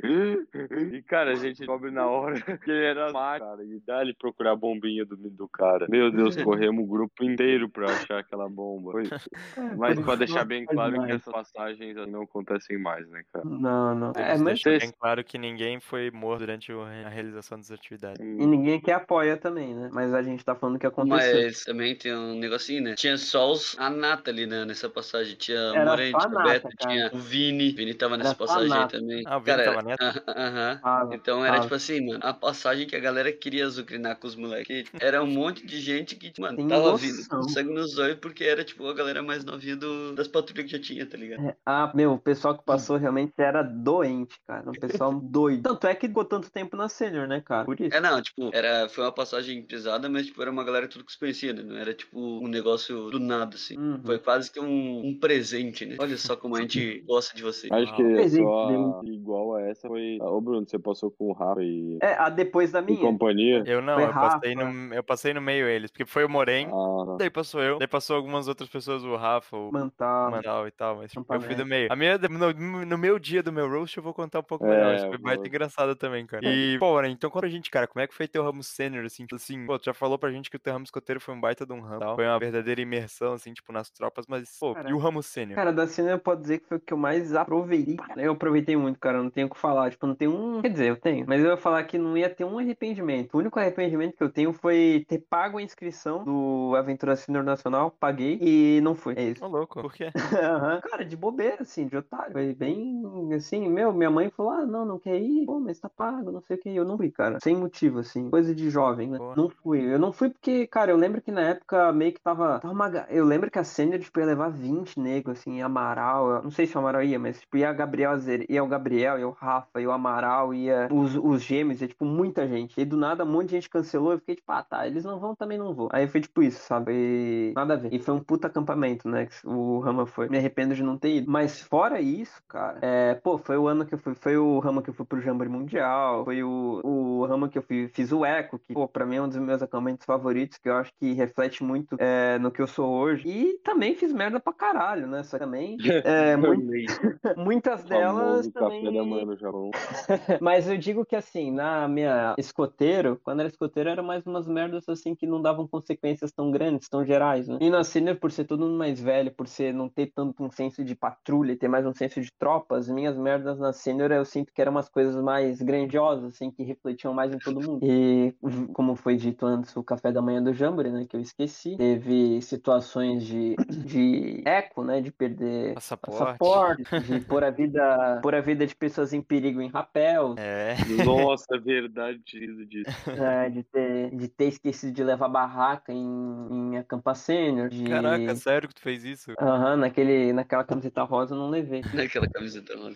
E, cara, a gente descobre na hora que ele era mágico, cara, e dá ele procurar a bombinha do, do cara. Meu Deus, corremos o grupo inteiro pra achar aquela bomba. Foi- Mas por pra deixar bem claro que essas passagens não acontecem mais, né, cara? Não, não. É, mas vocês- bem claro que ninguém foi morto durante a realização das atividades. e ninguém que apoia também, né? Mas a gente tá falando que aconteceu. Mas também tem um negocinho, né? Tinha só os, a nata ali, né? Nessa passagem. Tinha o Morente, o Beto, cara. tinha o Vini. O Vini tava nessa Era passagem aí também. Ah, o Vini Cara, tava nessa? aham, aham. Ah, Então era Ah. tipo assim, mano, a passagem que a galera queria azucrinar com os moleques. Era um monte de gente que, mano, Tem tava noção. vindo com sangue nos olhos porque era tipo a galera mais novinha do, das patrulhas que já tinha, tá ligado? Ah, meu, o pessoal que passou realmente era doente, cara. Um pessoal doido. Tanto é que ficou tanto tempo na sênior, né, cara? Por isso. É, não, tipo, era, foi uma passagem pesada, mas tipo, era uma galera tudo que se conhecia, né? Não era tipo um negócio do nada, assim. Uhum. Foi quase que um, um presente, né? Olha só como a gente gosta de você. Acho que Presente só dele. igual a essa foi. Ô, Bruno, você passou com o Rafa e, É, a depois da e minha. companhia. Eu não, eu passei, no, eu passei no meio eles, porque foi o Morém, Ah, daí passou eu, daí passou algumas outras pessoas, o Rafa, o Mantal. Manal e tal, mas tipo, eu fui do meio. A minha, no, no meu dia do meu roast eu vou contar um pouco É, melhor, isso foi baita engraçado também, cara. E, pô, Morém, então conta pra gente, cara, como é que foi teu ramo sênior, assim, tipo assim, pô, tu já falou pra gente que o teu ramo escoteiro foi um baita de um ramo, tal, foi uma verdadeira imersão, assim, tipo, nas tropas, mas, pô, Cara, e o ramo sênior? Cara, da cena eu posso dizer que foi o que eu mais aproveitei. Eu aproveitei muito, cara. Não tenho o que falar. Tipo, não tem um. Quer dizer, eu tenho. Mas eu ia falar que não ia ter um arrependimento. O único arrependimento que eu tenho foi ter pago a inscrição do Aventura Senior Nacional. Paguei e não fui. É isso. Ô, louco, por quê? Aham. Cara, de bobeira, assim, de otário. Foi bem assim, meu, minha mãe falou: ah, não, não quer ir, pô, mas tá pago, não sei o que. Eu não fui, cara. Sem motivo, assim. Coisa de jovem, né? Não fui. Eu não fui porque, cara, eu lembro que na época meio que tava. tava uma Eu lembro que a Sênior, tipo, ia levar 20 negros, assim, e Amaral. Não sei se o Amaral ia, mas, tipo, ia a Gabriel Azer, ia o Gabriel, ia o Rafa, ia o Amaral, ia os, os gêmeos, ia, tipo, muita gente. E do nada, um monte de gente cancelou. Eu fiquei, tipo, ah, tá, eles não vão, também não vou. Aí foi tipo isso, sabe? E nada a ver. E foi um puta acampamento, né? Que o Rama foi. Me arrependo de não ter ido. Mas fora isso, cara, é, pô, foi o ano que eu fui. Foi o Rama que eu fui pro Jamboree Mundial. Foi o, o Rama que eu fui, fiz o Eco, que, pô, pra mim é um dos meus acampamentos favoritos, que eu acho que reflete muito é, no que eu sou hoje. E também fiz merda pra caralho, né? Só que também. É, mu- muitas delas também. café da manhã no Japão. Mas eu digo que assim, na minha escoteiro, quando era escoteiro, era mais umas merdas assim que não davam consequências tão grandes, tão gerais, né? E na senior, por ser todo mundo mais velho, por ser não ter tanto um senso de patrulha, ter mais um senso de tropa, as minhas merdas na senior eu sinto que eram umas coisas mais grandiosas, assim, que refletiam mais em todo mundo. E como foi dito antes, o café da manhã do Jamboree, né, que eu esqueci, teve situações de, de eco, né, de perder Passaporte. passaporte, de pôr a vida, pôr a vida de pessoas em perigo em rapéus, É, Nossa, é verdade, disso. é, de, ter, de ter esquecido de levar barraca em, em acampa sênior. De... Caraca, sério que tu fez isso? Aham, naquele, naquela camiseta rosa eu não levei. Naquela camiseta rosa.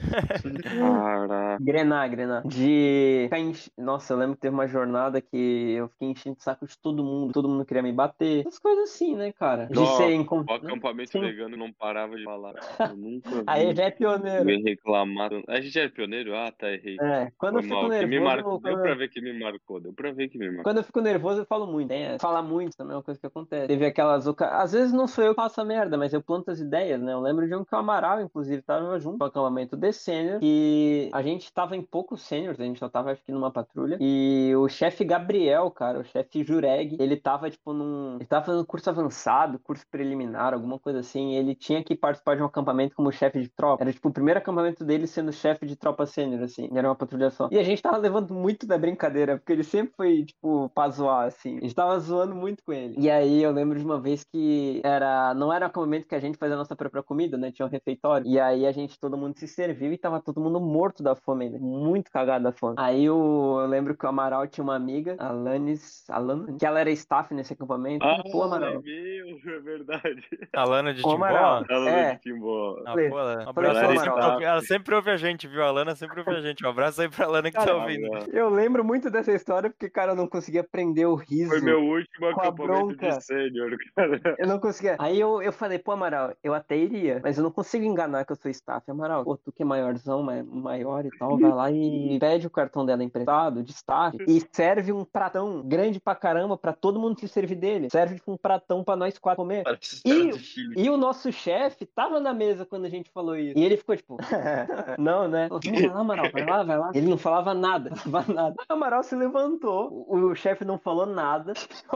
Caraca. Grenar, grenar. De Nossa, eu lembro que teve uma jornada que eu fiquei enchendo o saco de todo mundo, todo mundo queria me bater. Essas coisas assim, né, cara? De Nossa, ser O encontrado. acampamento Sim. vegano não parava de falar. Eu nunca vi Aí já é pioneiro. ninguém reclamar. A gente é pioneiro? Ah, tá, errei. É, quando eu Foi fico mal, que me nervoso. marcou. Deu pra ver que me marcou. Deu pra ver que me marcou. Quando eu fico nervoso, eu falo muito. É, falar muito também é uma coisa que acontece. Teve aquelas. Às vezes não sou eu que faço a merda, mas eu planto as ideias, né? Eu lembro de um que o Amaral, inclusive, tava junto no acampamento de sênior. E a gente tava em poucos sêniors, a gente só tava, acho que, numa patrulha. E o chefe Gabriel, cara, o chefe Jureg, ele tava, tipo, num. Ele tava fazendo curso avançado, curso preliminar, alguma coisa assim. Ele tinha que participar de um acampamento como chefe de tropa. Era, tipo, o primeiro acampamento dele sendo chefe de tropa sênior, assim. Era uma patrulha só. E a gente tava levando muito da brincadeira, porque ele sempre foi, tipo, pra zoar, assim. A gente tava zoando muito com ele. E aí eu lembro de uma vez que era. Não era um acampamento que a gente fazia a nossa própria comida, né? Tinha um refeitório. E aí a gente, todo mundo se serviu e tava todo mundo morto da fome ainda. Muito cagado da fome. Aí o- eu lembro que o Amaral tinha uma amiga, a Lanis, a Lana, que ela era staff nesse acampamento. Ah, Pô, Amaral. meu, é verdade. A Lana de Timbó? Amaral. Ela É. de Timbó. Ah, pô, ela- falei pro ela, sempre, ela sempre ouve a gente, viu? A Lana sempre ouve a gente. Um abraço aí pra Lana que tá Cara, ouvindo. Eu lembro muito dessa história porque, cara, eu não conseguia prender o riso. Foi meu último Com a acampamento bronca. de sênior, cara. Eu não conseguia. Aí eu, eu falei, pô, Amaral, eu até iria, mas eu não consigo enganar que eu sou staff. Amaral, pô, tu que é maiorzão, ma- maior e tal, vai lá e pede o cartão dela emprestado, de staff, e serve um pratão grande pra caramba pra todo mundo se servir dele. Serve tipo um pratão pra nós quatro comer. E-. E o nosso chefe tava na mesa quando a gente falou isso. E ele ficou tipo, não, né? Falou, Vai lá, Amaral, vai lá, vai lá. Ele não falava nada, não falava nada. O Amaral se levantou, o, o chefe não falou nada.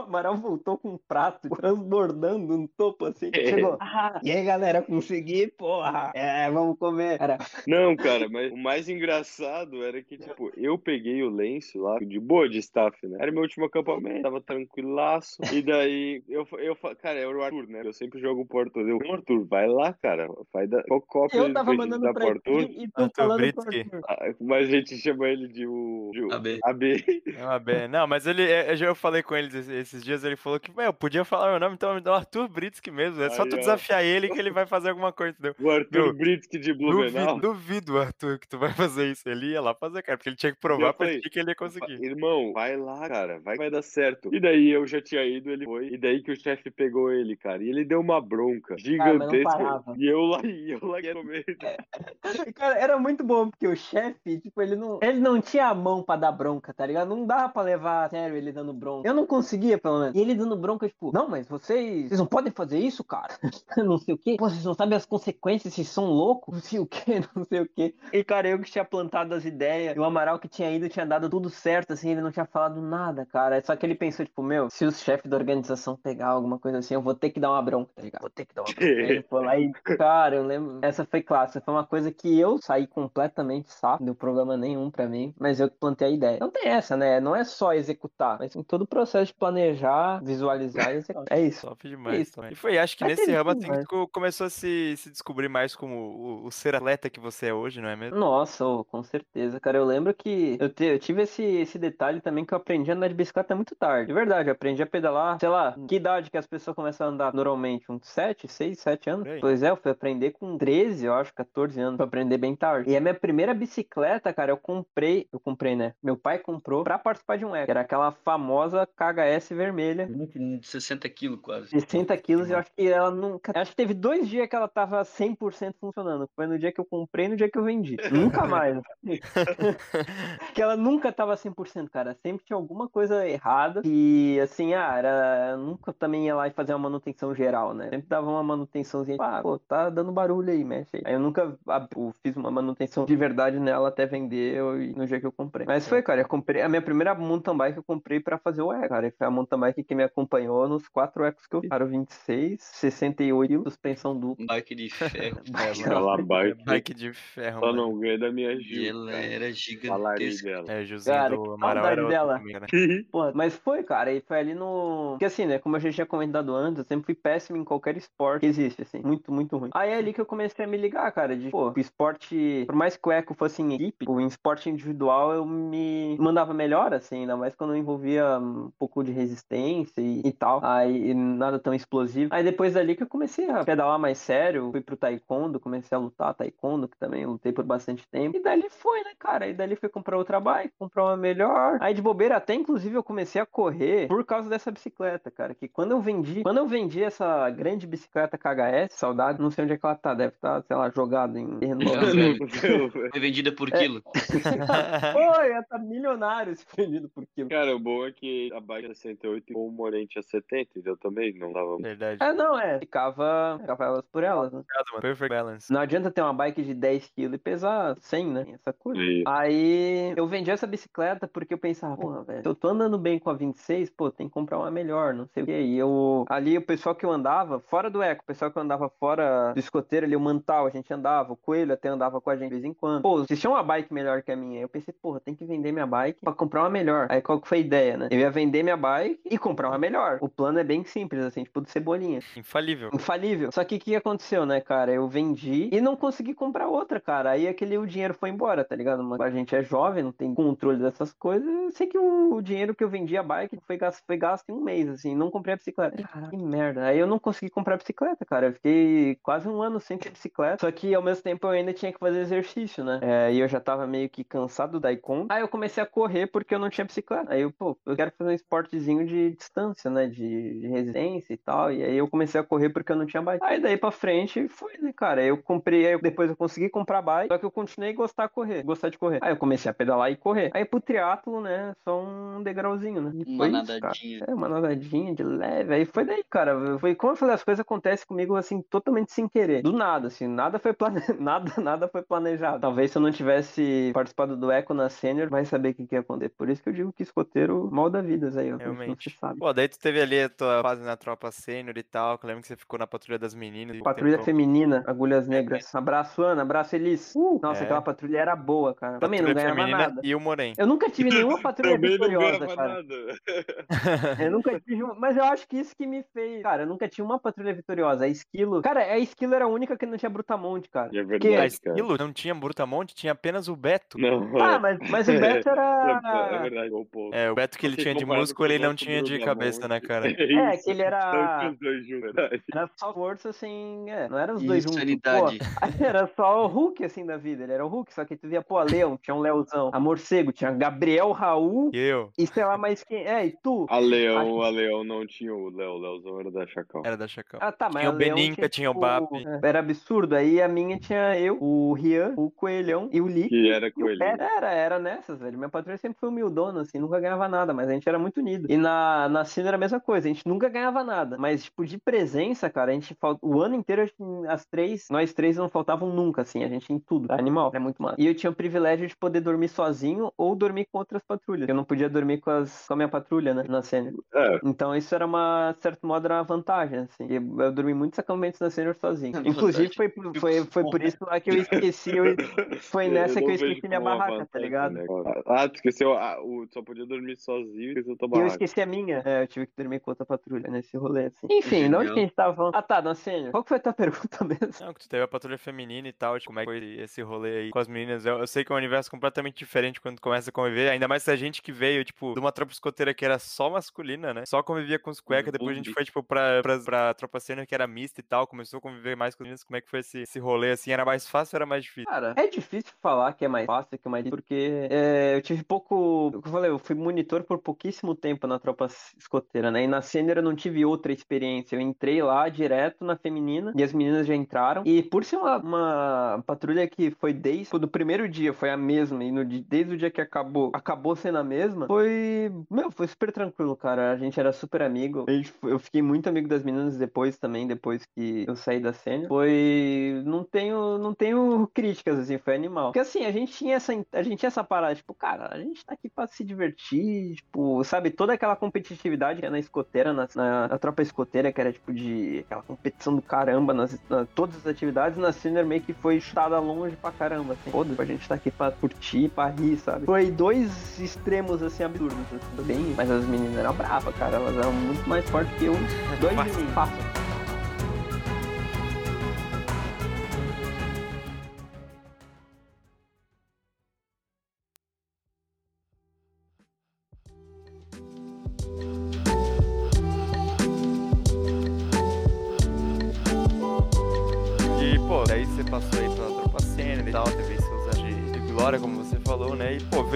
O Amaral voltou com um prato transbordando no topo assim. Chegou, ah, e aí galera, consegui, porra. É, vamos comer. Cara, Não, cara, mas o mais engraçado era que, tipo, eu peguei o lenço lá, de boa de staff, né? Era meu último acampamento, tava tranquilaço. E daí, eu, eu cara, era o Arthur, né? Eu sempre jogo pro Arthur. Eu, "Ô, Arthur, vai lá, cara. Vai dar qual cópia eu tava mandando pra Arthur. ti e tu Arthur falando Britsky. Ah, Mas a gente chama ele de o. De o AB. AB. É be- Não, mas ele, é, eu falei com ele esses, esses dias, ele falou que, eu podia falar meu nome, então me dá o Arthur Britsky mesmo. É só Aí, tu ó. desafiar ele que ele vai fazer alguma coisa, entendeu? O Arthur Meu, Britsky de Duvido, Blumenau. duvido, Arthur, que tu vai fazer isso. Ele ia lá fazer, cara, porque ele tinha que provar pra ti que ele ia conseguir. Irmão, vai lá, cara, vai que vai dar certo. E daí eu já tinha ido, ele foi. E daí que o chefe pegou ele, cara. E ele deu uma bronca não gigantesca. parava. e eu lá, e eu lá no meio. E, Cara, era muito bom, porque o chefe, tipo, ele não, ele não tinha a mão pra dar bronca, tá ligado? Não dava pra levar a sério ele dando bronca. Eu não conseguia, pelo menos. E ele dando bronca, tipo, não, mas vocês, vocês não podem fazer isso, cara. não sei o quê. Pô, vocês não sabem as consequências, vocês são loucos, não sei o quê, não sei o quê. E, cara, eu que tinha plantado as ideias, e o Amaral que tinha ido tinha dado tudo certo, assim, ele não tinha falado nada, cara. Só que ele pensou, tipo, meu, se os chefes da organização pegar alguma coisa assim, eu vou ter que dar uma bronca, tá ligado? Vou ter que dar uma bronca. Aí ele foi lá e, cara, eu lembro. Essa foi clássica. Foi uma coisa que eu saí completamente saco, não deu problema nenhum pra mim, mas eu que plantei a ideia. Não tem essa, né? Não é só executar, mas em todo o processo de planejar, visualizar e executar. É isso. Top demais isso, também. E foi, acho que Mas nesse ramo assim que né? tu começou a se, se descobrir mais como o, o ser atleta que você é hoje, não é mesmo? Nossa, ô, com certeza, cara. Eu lembro que eu, te- eu tive esse, esse detalhe também que eu aprendi a andar de bicicleta muito tarde. De verdade, eu aprendi a pedalar, sei lá, que idade que as pessoas começam a andar normalmente? Uns 7, 6, 7 anos? Aí. Pois é, eu fui aprender com 13, eu acho, 14 anos. Fui aprender bem tarde. E a minha primeira bicicleta, cara, eu comprei, eu comprei, né? Meu pai comprou pra participar de um eco. Era aquela famosa KHS vermelha. De 60 quilos quase. 60 quilos, eu acho que ela nunca. Acho que teve dois dias que ela tava 100% funcionando. Foi no dia que eu comprei e no dia que eu vendi. Nunca mais. que ela nunca tava 100%, cara. Sempre tinha alguma coisa errada. E assim, ah, era. eu Nunca também ia lá e fazer uma manutenção geral, né? Sempre dava uma manutençãozinha. Ah, pô, tá dando barulho aí, mexe aí. Aí eu nunca ab- eu fiz uma manutenção de verdade nela até vender eu- no dia que eu comprei. Mas foi, cara, eu comprei. A minha primeira mountain bike eu comprei pra fazer o eco, cara. E foi a mountain bike que me acompanhou nos quatro ecos que eu fiz. Cara, 26, 68 quilos, suspensão dupla. Bike de ferro. Aquela bike. Bike de ferro, Só não ganha da minha Gil. ela era gigantesca. dela. É, Josinho Cara, do Amaral era dela. também, né? Porra, mas foi, cara, e foi ali no. Porque assim, né? Como eu já tinha comentado antes, eu sempre fui péssimo em qualquer esporte que existe, assim. Muito, muito ruim. Aí é ali que eu comecei a me ligar, cara, de, pô, o esporte, por mais que o eco fosse em equipe, o esporte individual eu me mandava melhor, assim, ainda mais quando eu envolvia um pouco de resistência resistência e, e tal. Aí nada tão explosivo. Aí depois dali que eu comecei a pedalar mais sério, fui pro taekwondo, comecei a lutar taekwondo, que também lutei por bastante tempo. E dali foi, né, cara? E dali foi comprar outra bike, comprar uma melhor. Aí de bobeira até inclusive eu comecei a correr por causa dessa bicicleta, cara, que quando eu vendi, quando eu vendi essa grande bicicleta KHS, saudade, não sei onde é que ela tá, deve estar, tá, sei lá, jogada em terreno Foi vendida por quilo. Foi, ela tá milionário se vendido por quilo. Cara, o bom é que a bike é 68 e o Morente é 70, eu também não dava. Verdade. É, não, é. Ficava, ficava elas por elas, né? Perfect balance. Não adianta ter uma bike de 10 kg e pesar 100, né? Essa coisa. Aí eu vendi essa bicicleta porque eu pensava, porra, velho, se eu tô andando bem com a 26, pô, tem que comprar uma melhor, não sei o quê. E eu, ali, o pessoal que eu andava, fora do Eco, o pessoal que eu andava fora do escoteiro ali, o Mantal, a gente andava, o Coelho até andava com a gente de vez em quando. Pô, se tinha uma bike melhor que a minha, eu pensei, porra, tem que vender minha bike pra comprar uma melhor. Aí qual que foi a ideia, né? Eu ia vender minha bike e comprar uma melhor. O plano é bem simples, assim, tipo de cebolinha. Infalível. Infalível. Só que o que aconteceu, né, cara? Eu vendi e não consegui comprar outra, cara. Aí aquele o dinheiro foi embora, tá ligado? A gente é jovem, não tem controle dessas coisas. Eu sei que o, o dinheiro que eu vendi a bike foi gasto, foi gasto em um mês, assim. Não comprei a bicicleta. Caraca, que merda. Aí eu não consegui comprar a bicicleta, cara. Eu fiquei quase um ano sem ter bicicleta. Só que ao mesmo tempo eu ainda tinha que fazer exercício, né? É, e eu já tava meio que cansado da Icon. Aí eu comecei a correr porque eu não tinha bicicleta. Aí eu, pô, eu quero fazer um esportezinho de distância, né? De, de resistência e tal. E aí eu comecei a correr porque eu não tinha bike. Aí daí pra frente foi, né, cara? Eu comprei, aí depois eu consegui comprar bike. Só que eu continuei a gostar de correr, gostar de correr. Aí eu comecei a pedalar e correr. Aí pro triatlo, né? Só um degrauzinho, né? E uma nadadinha. Isso, é, uma nadadinha de leve. Aí foi daí, cara. Foi como eu falei, as coisas acontecem comigo assim, totalmente sem querer. Do nada, assim, nada foi plane... nada, nada foi planejado. Talvez se eu não tivesse participado do Eco na Senior, vai saber o que, que ia acontecer. Por isso que eu digo que escoteiro mal da vida, aí, ó. Realmente. Se sabe. Pô, daí tu teve ali a tua fase na tropa sênior e tal, que eu lembro que você ficou na patrulha das meninas. Patrulha tentou- feminina, agulhas negras. Abraço, Ana, abraço, Elis. Uh, nossa, É. aquela patrulha era boa, cara. Também não ganhava feminina nada. E o Morém. Eu nunca tive nenhuma patrulha vitoriosa, cara. nada. Eu nunca tive uma, mas eu acho que isso que me fez. Cara, eu nunca tinha uma patrulha vitoriosa. A Esquilo. Cara, a Esquilo era a única que não tinha Brutamonte, cara. É Que- verdade, A cara. Esquilo não tinha Brutamonte, tinha apenas o Beto. Não, Ah, mas, mas o Beto é, é era. verdade, um pouco. É, o Beto que ele tinha de músculo, ele o não nosso tinha de cabeça, né, cara? É, isso. que ele era- Tanto os dois juntos, verdade. Era só força, assim. É, não era os dois juntos. Pô, era só o Hulk, assim, da vida. Ele era o Hulk, só que tu via, pô, a Leão, tinha um Leozão. A Morcego, tinha Gabriel Raul E eu? e sei lá mais quem. É, e tu? A Leão, a Leão não tinha o Léo, o Léozão era da Chacal. Era da Chacal. Ah, tá, mas Tinha a o Leão Beninca, tinha o tipo, Bap. é, Era absurdo. Aí a minha tinha eu, o Rian, o Coelhão e o Lick. Que era E com o ele. Pet era, era nessas, velho. Minha patrulha sempre foi humildona, assim, nunca ganhava nada, mas a gente era muito unido. E na, na Cine era a mesma coisa, a gente nunca ganhava nada. Mas, tipo, de presença, cara, a gente falta. O ano inteiro, as três, nós três não faltavam nunca, assim, a gente em tudo. Animal, é muito massa. E eu tinha o privilégio de poder dormir sozinho ou dormir com outras patrulhas. Eu não podia dormir com, as, com a minha patrulha, né, na Cine. É, Então isso era uma, de certo modo, era uma vantagem, assim. Eu dormi muitos acampamentos na Senior sozinho. Vantagem. Inclusive, foi, por- foi, foi por isso lá que eu esqueci. Eu, foi nessa eu que eu esqueci minha barraca, tá vantagem, ligado? né? Ah, tu esqueceu, ah, o, só podia dormir sozinho e esqueceu tua E eu barraca. esqueci a minha. É, eu tive que dormir com outra patrulha nesse rolê, assim. Enfim, de onde que a gente tava falando? Ah, tá, na Senior. Qual que foi a tua pergunta mesmo? Não, que tu teve a patrulha feminina e tal, tipo, como é que foi esse rolê aí com as meninas? Eu, eu sei que é um universo completamente diferente quando tu começa a conviver, ainda mais se a gente que veio, tipo, de uma tropa escoteira que era só masculina, né? Só convivia com os cuecas, depois a gente foi, tipo, pra, pra, pra tropa sênior que era mista e tal, começou a conviver mais com as meninas, como é que foi esse, esse rolê, assim? Era mais fácil ou era mais difícil? Cara, é difícil falar que é mais fácil que é mais difícil, porque é, eu tive pouco. O que eu falei, eu fui monitor por pouquíssimo tempo na tropa escoteira, né? E na sênior eu não tive outra experiência. Eu entrei lá direto na feminina e as meninas já entraram. E por ser uma, uma patrulha que foi desde o primeiro dia, foi a mesma, e no, desde o dia que acabou, acabou sendo a mesma, foi. Meu, foi super tranquilo, cara. A gente era super amigo. Gente- eu fiquei muito amigo das meninas depois também, depois que eu saí da sênior. Foi. Não tenho, não tenho críticas, assim, foi animal. Porque assim, a gente tinha essa, a gente tinha essa parada, tipo, cara, a gente tá aqui pra se divertir, tipo, sabe, toda aquela competitividade que é na escoteira, na, na, na tropa escoteira, que era tipo de aquela competição do caramba nas, na- todas as atividades, na Sinner meio que foi chutada longe pra caramba, assim. Foda-se, a gente tá aqui pra curtir, pra rir, sabe? Foi dois extremos, assim, absurdos, assim, bem. Mas as meninas eram bravas, cara, elas eram muito mais fortes que eu. Dois de mim, fácil.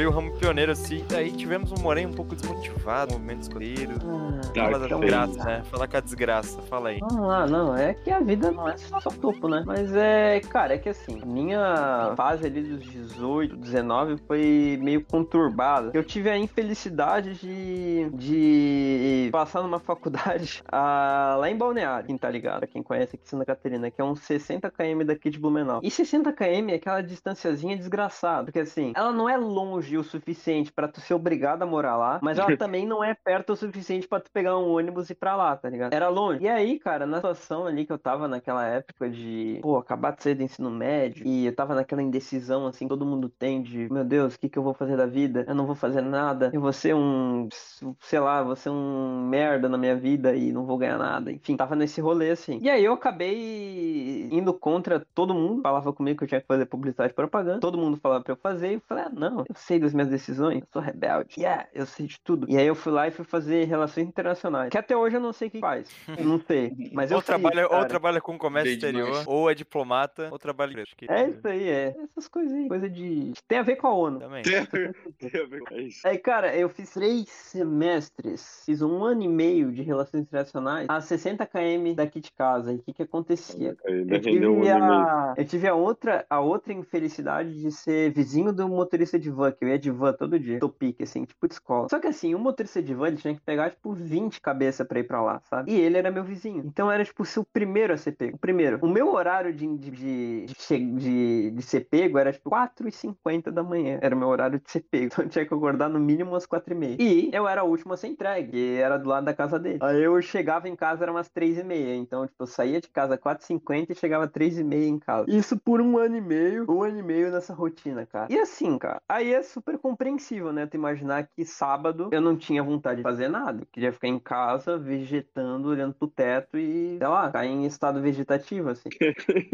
Veio o ramo pioneiro assim, daí tivemos um Morém um pouco desmotivado, um momento escolhido. Fala da desgraça, né? Fala com a desgraça, fala aí. Lá, não, é que a vida não é só topo, né? Mas é, cara, é que assim, minha fase ali dos 18, 19 foi meio conturbada. Eu tive a infelicidade de, de passar numa faculdade ah, lá em Balneário, quem tá ligado? Pra quem conhece aqui Santa Catarina, que é uns 60 km daqui de Blumenau. E 60 km é aquela distanciazinha desgraçada, porque assim, ela não é longe o suficiente pra tu ser obrigado a morar lá, mas ela também não é perto o suficiente pra tu pegar um ônibus e ir pra lá, tá ligado? Era longe. E aí, cara, na situação ali que eu tava naquela época de, pô, acabar de sair do ensino médio, e eu tava naquela indecisão, assim, todo mundo tem de, meu Deus, o que que eu vou fazer da vida? Eu não vou fazer nada, eu vou ser um, sei lá, vou ser um merda na minha vida e não vou ganhar nada. Enfim, tava nesse rolê, assim. E aí eu acabei indo contra todo mundo, falava comigo que eu tinha que fazer publicidade e propaganda, todo mundo falava pra eu fazer, e eu falei, ah, não, eu sei das minhas decisões, eu sou rebelde, yeah, eu sei de tudo. E aí eu fui lá e fui fazer relações internacionais, que até hoje eu não sei o que faz, eu não sei, mas eu Ou fiz, trabalha, ou trabalha com comércio Bem exterior, demais. ou é diplomata, ou trabalha que É isso aí, é. Essas coisas aí, coisa de... Tem a ver com a ONU. também. Tem a ver- tem a ver com isso. Aí, cara, eu fiz três semestres, fiz um ano e meio de relações internacionais a 60 km daqui de casa. E o que que acontecia? Eu um tive, meio. a... eu tive a outra, a outra infelicidade de ser vizinho do motorista de van, que eu ia de van todo dia, topique, assim, tipo de escola. Só que assim, o motorista de van, ele tinha que pegar, tipo, 20 cabeças pra ir pra lá, sabe? E ele era meu vizinho. Então era, tipo, ser o primeiro a ser pego. O primeiro. O meu horário de, de, de, de, de- ser pego era, tipo, 4h50 da manhã. Era o meu horário de ser pego. Então eu tinha que acordar no mínimo umas 4h30. E eu era o último a ser entregue, que era do lado da casa dele. Aí eu chegava em casa, era umas 3h30. Então, tipo, eu saía de casa 4h50 e chegava 3h30 em casa. Isso por um ano e meio, um ano e meio nessa rotina, cara. E assim, cara, aí é super compreensível, né? Tu imaginar que sábado eu não tinha vontade de fazer nada. Eu queria ficar em casa, vegetando, olhando pro teto e, sei lá, ficar em estado vegetativo, assim.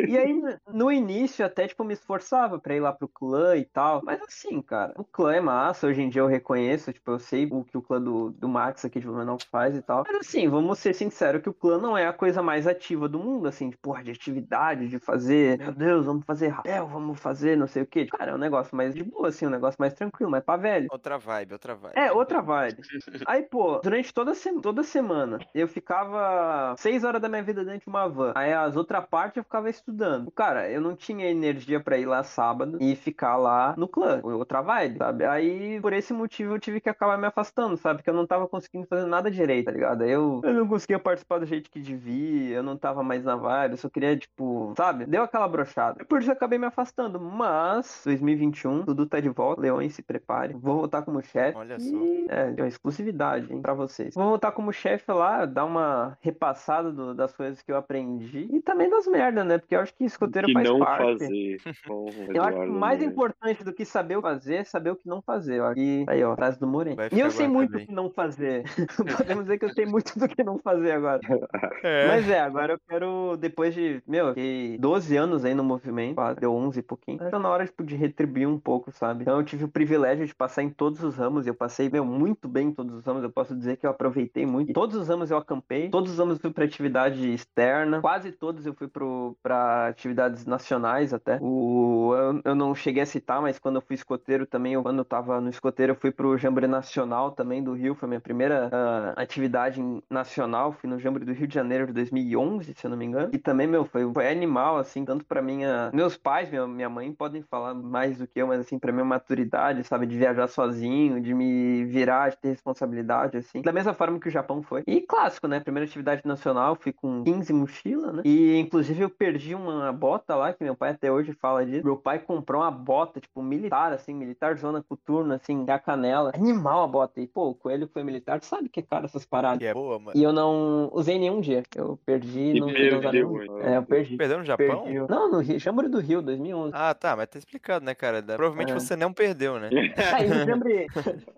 E aí, no- início, até, tipo, me esforçava pra ir lá pro clã e tal. Mas assim, cara, o clã é massa, hoje em dia eu reconheço, tipo, eu sei o que o clã do, do Max aqui de Blumenau faz e tal. Mas assim, vamos ser sinceros que o clã não é a coisa mais ativa do mundo, assim, de porra, de atividade, de fazer, meu Deus, vamos fazer rapel, vamos fazer não sei o quê. Cara, é um negócio mais de boa, assim, um negócio mais tranquilo, mais pra velho. Outra vibe, outra vibe. É, outra vibe. Aí, pô, durante toda, se- toda semana, eu ficava seis horas da minha vida dentro de uma van. Aí as outras partes eu ficava estudando. Cara, eu não tinha energia pra ir lá sábado e ficar lá no clã. Outra vibe, sabe? Aí, por esse motivo, eu tive que acabar me afastando, sabe? Porque eu não tava conseguindo fazer nada direito, tá ligado? Eu, eu não conseguia participar do jeito que devia, eu não tava mais na vibe, eu só queria, tipo, sabe? Deu aquela brochada. Por isso eu acabei me afastando. Mas, 2021, tudo tá de volta. Leões, se prepare. Vou voltar como chefe. Olha só. E, é, é uma exclusividade, hein, pra vocês. Vou voltar como chefe lá, dar uma repassada do- das coisas que eu aprendi. E também das merdas, né? Porque eu acho que escoteiro que faz não parte. fazer. Bom, Eu acho que mais importante do que saber o que fazer é saber o que não fazer. Ó. E aí, ó, frase do Moreno. E eu sei muito o também. que não fazer. Podemos dizer que eu sei muito do que não fazer agora. É. Mas é, agora eu quero, depois de, meu, fiquei 12 anos aí no movimento, deu 11 e pouquinho. Tá na hora, tipo, de retribuir um pouco, sabe? Então eu tive o privilégio de passar em todos os ramos, eu passei, meu, muito bem em todos os ramos, eu posso dizer que eu aproveitei muito. E todos os ramos eu acampei, todos os ramos fui pra atividade externa, quase todos eu fui pro, pra atividades nacionais até. O, eu, eu não cheguei a citar, mas quando eu fui escoteiro também, eu, quando eu tava no escoteiro, eu fui pro Jamboree Nacional também do Rio, foi minha primeira ah, atividade nacional, fui no Jamboree do Rio de Janeiro de 2011, se eu não me engano. E também, meu, foi, foi animal, assim, tanto pra minha... Meus pais, minha, minha mãe podem falar mais do que eu, mas assim, pra minha maturidade, sabe, de viajar sozinho, de me virar, de ter responsabilidade, assim. Da mesma forma que o Japão foi. E clássico, né? Primeira atividade nacional, fui com 15 mochila, né? E inclusive eu perdi uma bota lá, que meu pai até hoje fala disso. Meu pai comprou uma bota, tipo, militar, assim, militar zona coturna, assim, da canela. Animal a bota. E, pô, o coelho foi militar, tu sabe que é caro essas paradas. Que é boa, mano. E eu não usei nenhum dia. Eu perdi E não nenhum. hein? É, eu perdi. Perdeu no Japão? Perdi. Não, no Rio, Jamboree do Rio, 2011. Ah, tá, mas tá explicado, né, cara? Provavelmente É. você não perdeu, né? Ah, e no Jamboree,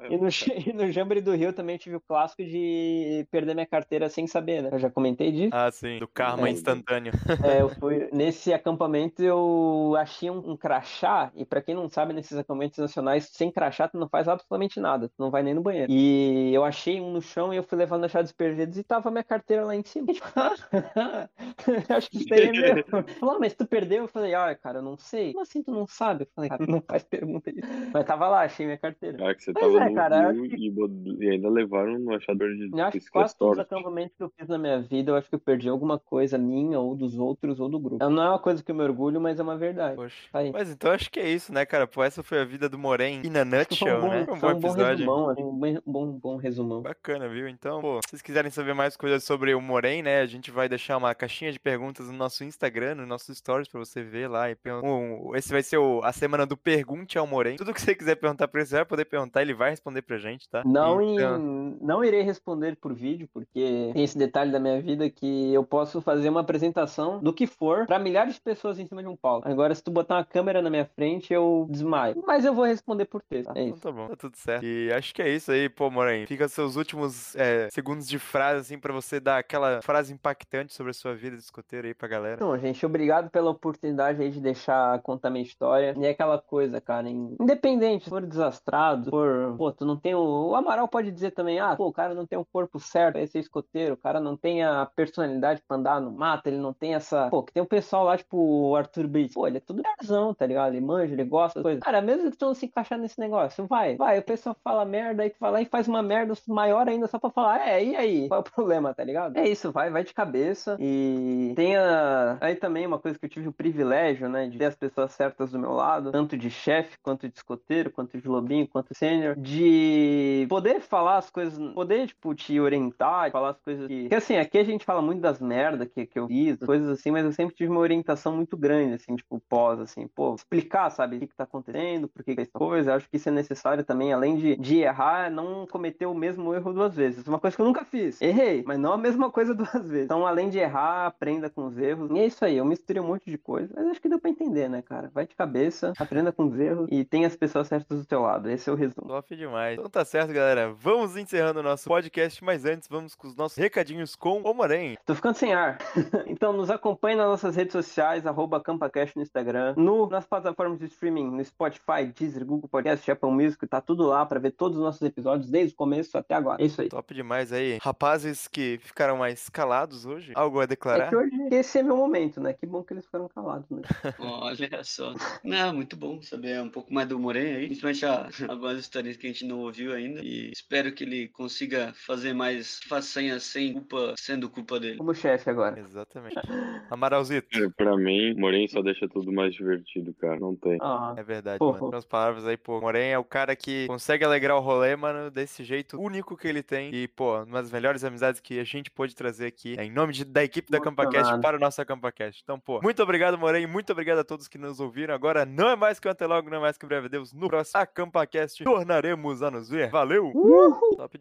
e no, e no do Rio também eu tive o clássico de perder minha carteira sem saber, né? Eu já comentei disso. Ah, sim, do karma É. instantâneo. É, eu fui nesse acampamento eu achei um, um crachá e pra quem não sabe nesses acampamentos nacionais sem crachá tu não faz absolutamente nada, tu não vai nem no banheiro. E eu achei um no chão e eu fui levando achados perdidos e tava minha carteira lá em cima. Tipo, acho que isso aí é meu. Falou, ah, mas tu perdeu? Eu falei, ah, cara, eu não sei. Como assim tu não sabe? Eu falei, cara, não faz pergunta disso. Mas tava lá, achei minha carteira. Ah, que você Pois tava é, no cara, Rio que- e, e ainda levaram no achador de Eu acho que quase todos os acampamentos que eu fiz na minha vida, eu acho que eu perdi alguma coisa minha, ou dos outros, ou do grupo. Não é uma coisa que eu me orgulho, mas é uma verdade. Poxa. Aí. Mas então acho que é isso, né, cara? Pô, essa foi a vida do Moren in a nutshell, um né? bom, Um foi bom um bom episódio. resumão, assim, um bom, bom resumão. Bacana, viu? Então, pô, se vocês quiserem saber mais coisas sobre o Moren, né? A gente vai deixar uma caixinha de perguntas no nosso Instagram, no nosso stories, pra você ver lá. E um- esse vai ser o- a semana do Pergunte ao Moren. Tudo que você quiser perguntar pra ele, você vai poder perguntar, ele vai responder pra gente, tá? Não, Então, em- não irei responder por vídeo, porque tem esse detalhe da minha vida que eu posso fazer uma apresentação do que for pra milhares de pessoas em cima de um palco. Agora, se tu botar uma câmera na minha frente, eu desmaio. Mas eu vou responder por texto. É Então isso. tá bom, tá tudo certo. E acho que é isso aí, pô, Moren. Fica seus últimos é, segundos de frase, assim, pra você dar aquela frase impactante sobre a sua vida de escoteiro aí pra galera. Então, gente, obrigado pela oportunidade aí de deixar contar minha história. E é aquela coisa, cara, in- independente, se for desastrado, for, pô, tu não tem o... O Amaral pode dizer também, ah, pô, o cara não tem o corpo certo, esse é escoteiro, o cara não tem a personalidade pra andar no mato, ele não tem essa... Pô, que tem um pessoal lá, tipo, o Arthur Bates, pô, ele é tudo nerdzão, tá ligado? Ele manja, ele gosta das coisas. Cara, mesmo que tu não se encaixar nesse negócio, vai, vai, o pessoal fala merda, aí tu vai lá e faz uma merda maior ainda só pra falar, é, e aí? Qual é o problema, tá ligado? É isso, vai, vai de cabeça e tenha aí também uma coisa que eu tive o privilégio, né, de ter as pessoas certas do meu lado, tanto de chefe, quanto de escoteiro, quanto de lobinho, quanto sênior, de poder falar as coisas, poder, tipo, te orientar, falar as coisas que... Porque, assim, aqui a gente fala muito das merdas que, que eu fiz, coisas assim, mas eu sempre tive uma orientação muito grande, assim, tipo, pós, assim, pô, explicar, sabe, o que que tá acontecendo, por que que é essa coisa, eu acho que isso é necessário também, além de, de errar, não cometer o mesmo erro duas vezes. Uma coisa que eu nunca fiz. Errei, mas não a mesma coisa duas vezes. Então, além de errar, aprenda com os erros. E é isso aí, eu misturei um monte de coisa, mas acho que deu pra entender, né, cara? Vai de cabeça, aprenda com os erros e tenha as pessoas certas do teu lado. Esse é o resumo. Top demais. Então tá certo, galera. Vamos encerrando o nosso podcast, mas antes vamos com os nossos recadinhos com o Moren. Tô ficando sem ar. então nos acompanhe nas nossas redes sociais, arroba CampaCast no Instagram, no, nas plataformas de streaming, no Spotify, Deezer, Google Podcast, Apple Music, tá tudo lá pra ver todos os nossos episódios, desde o começo até agora. É isso aí. Top demais aí. Rapazes que ficaram mais calados hoje. Algo a É declarar? que hoje esse é meu momento, né? Que bom que eles ficaram calados, né? Olha só. Não, muito bom saber um pouco mais do Moren aí, principalmente a- algumas histórias que a gente não ouviu ainda. E espero que ele consiga fazer mais façanhas sem culpa, sendo culpa dele. Como chefe agora. Exatamente. Amaralzito. Cara, Pra mim, Moren só deixa tudo mais divertido, cara. Não tem. Ah, É verdade, Pô, mano. as palavras aí, pô. Moren é o cara que consegue alegrar o rolê, mano, desse jeito único que ele tem. E, pô, uma das melhores amizades que a gente pôde trazer aqui. É em nome de- da equipe da CampaCast para o nosso CampaCast. Então, pô, muito obrigado, Moren. Muito obrigado a todos que nos ouviram. Agora não é mais que um até logo, não é mais que um breve adeus. No próximo AcampaCast tornaremos a nos ver. Valeu! Top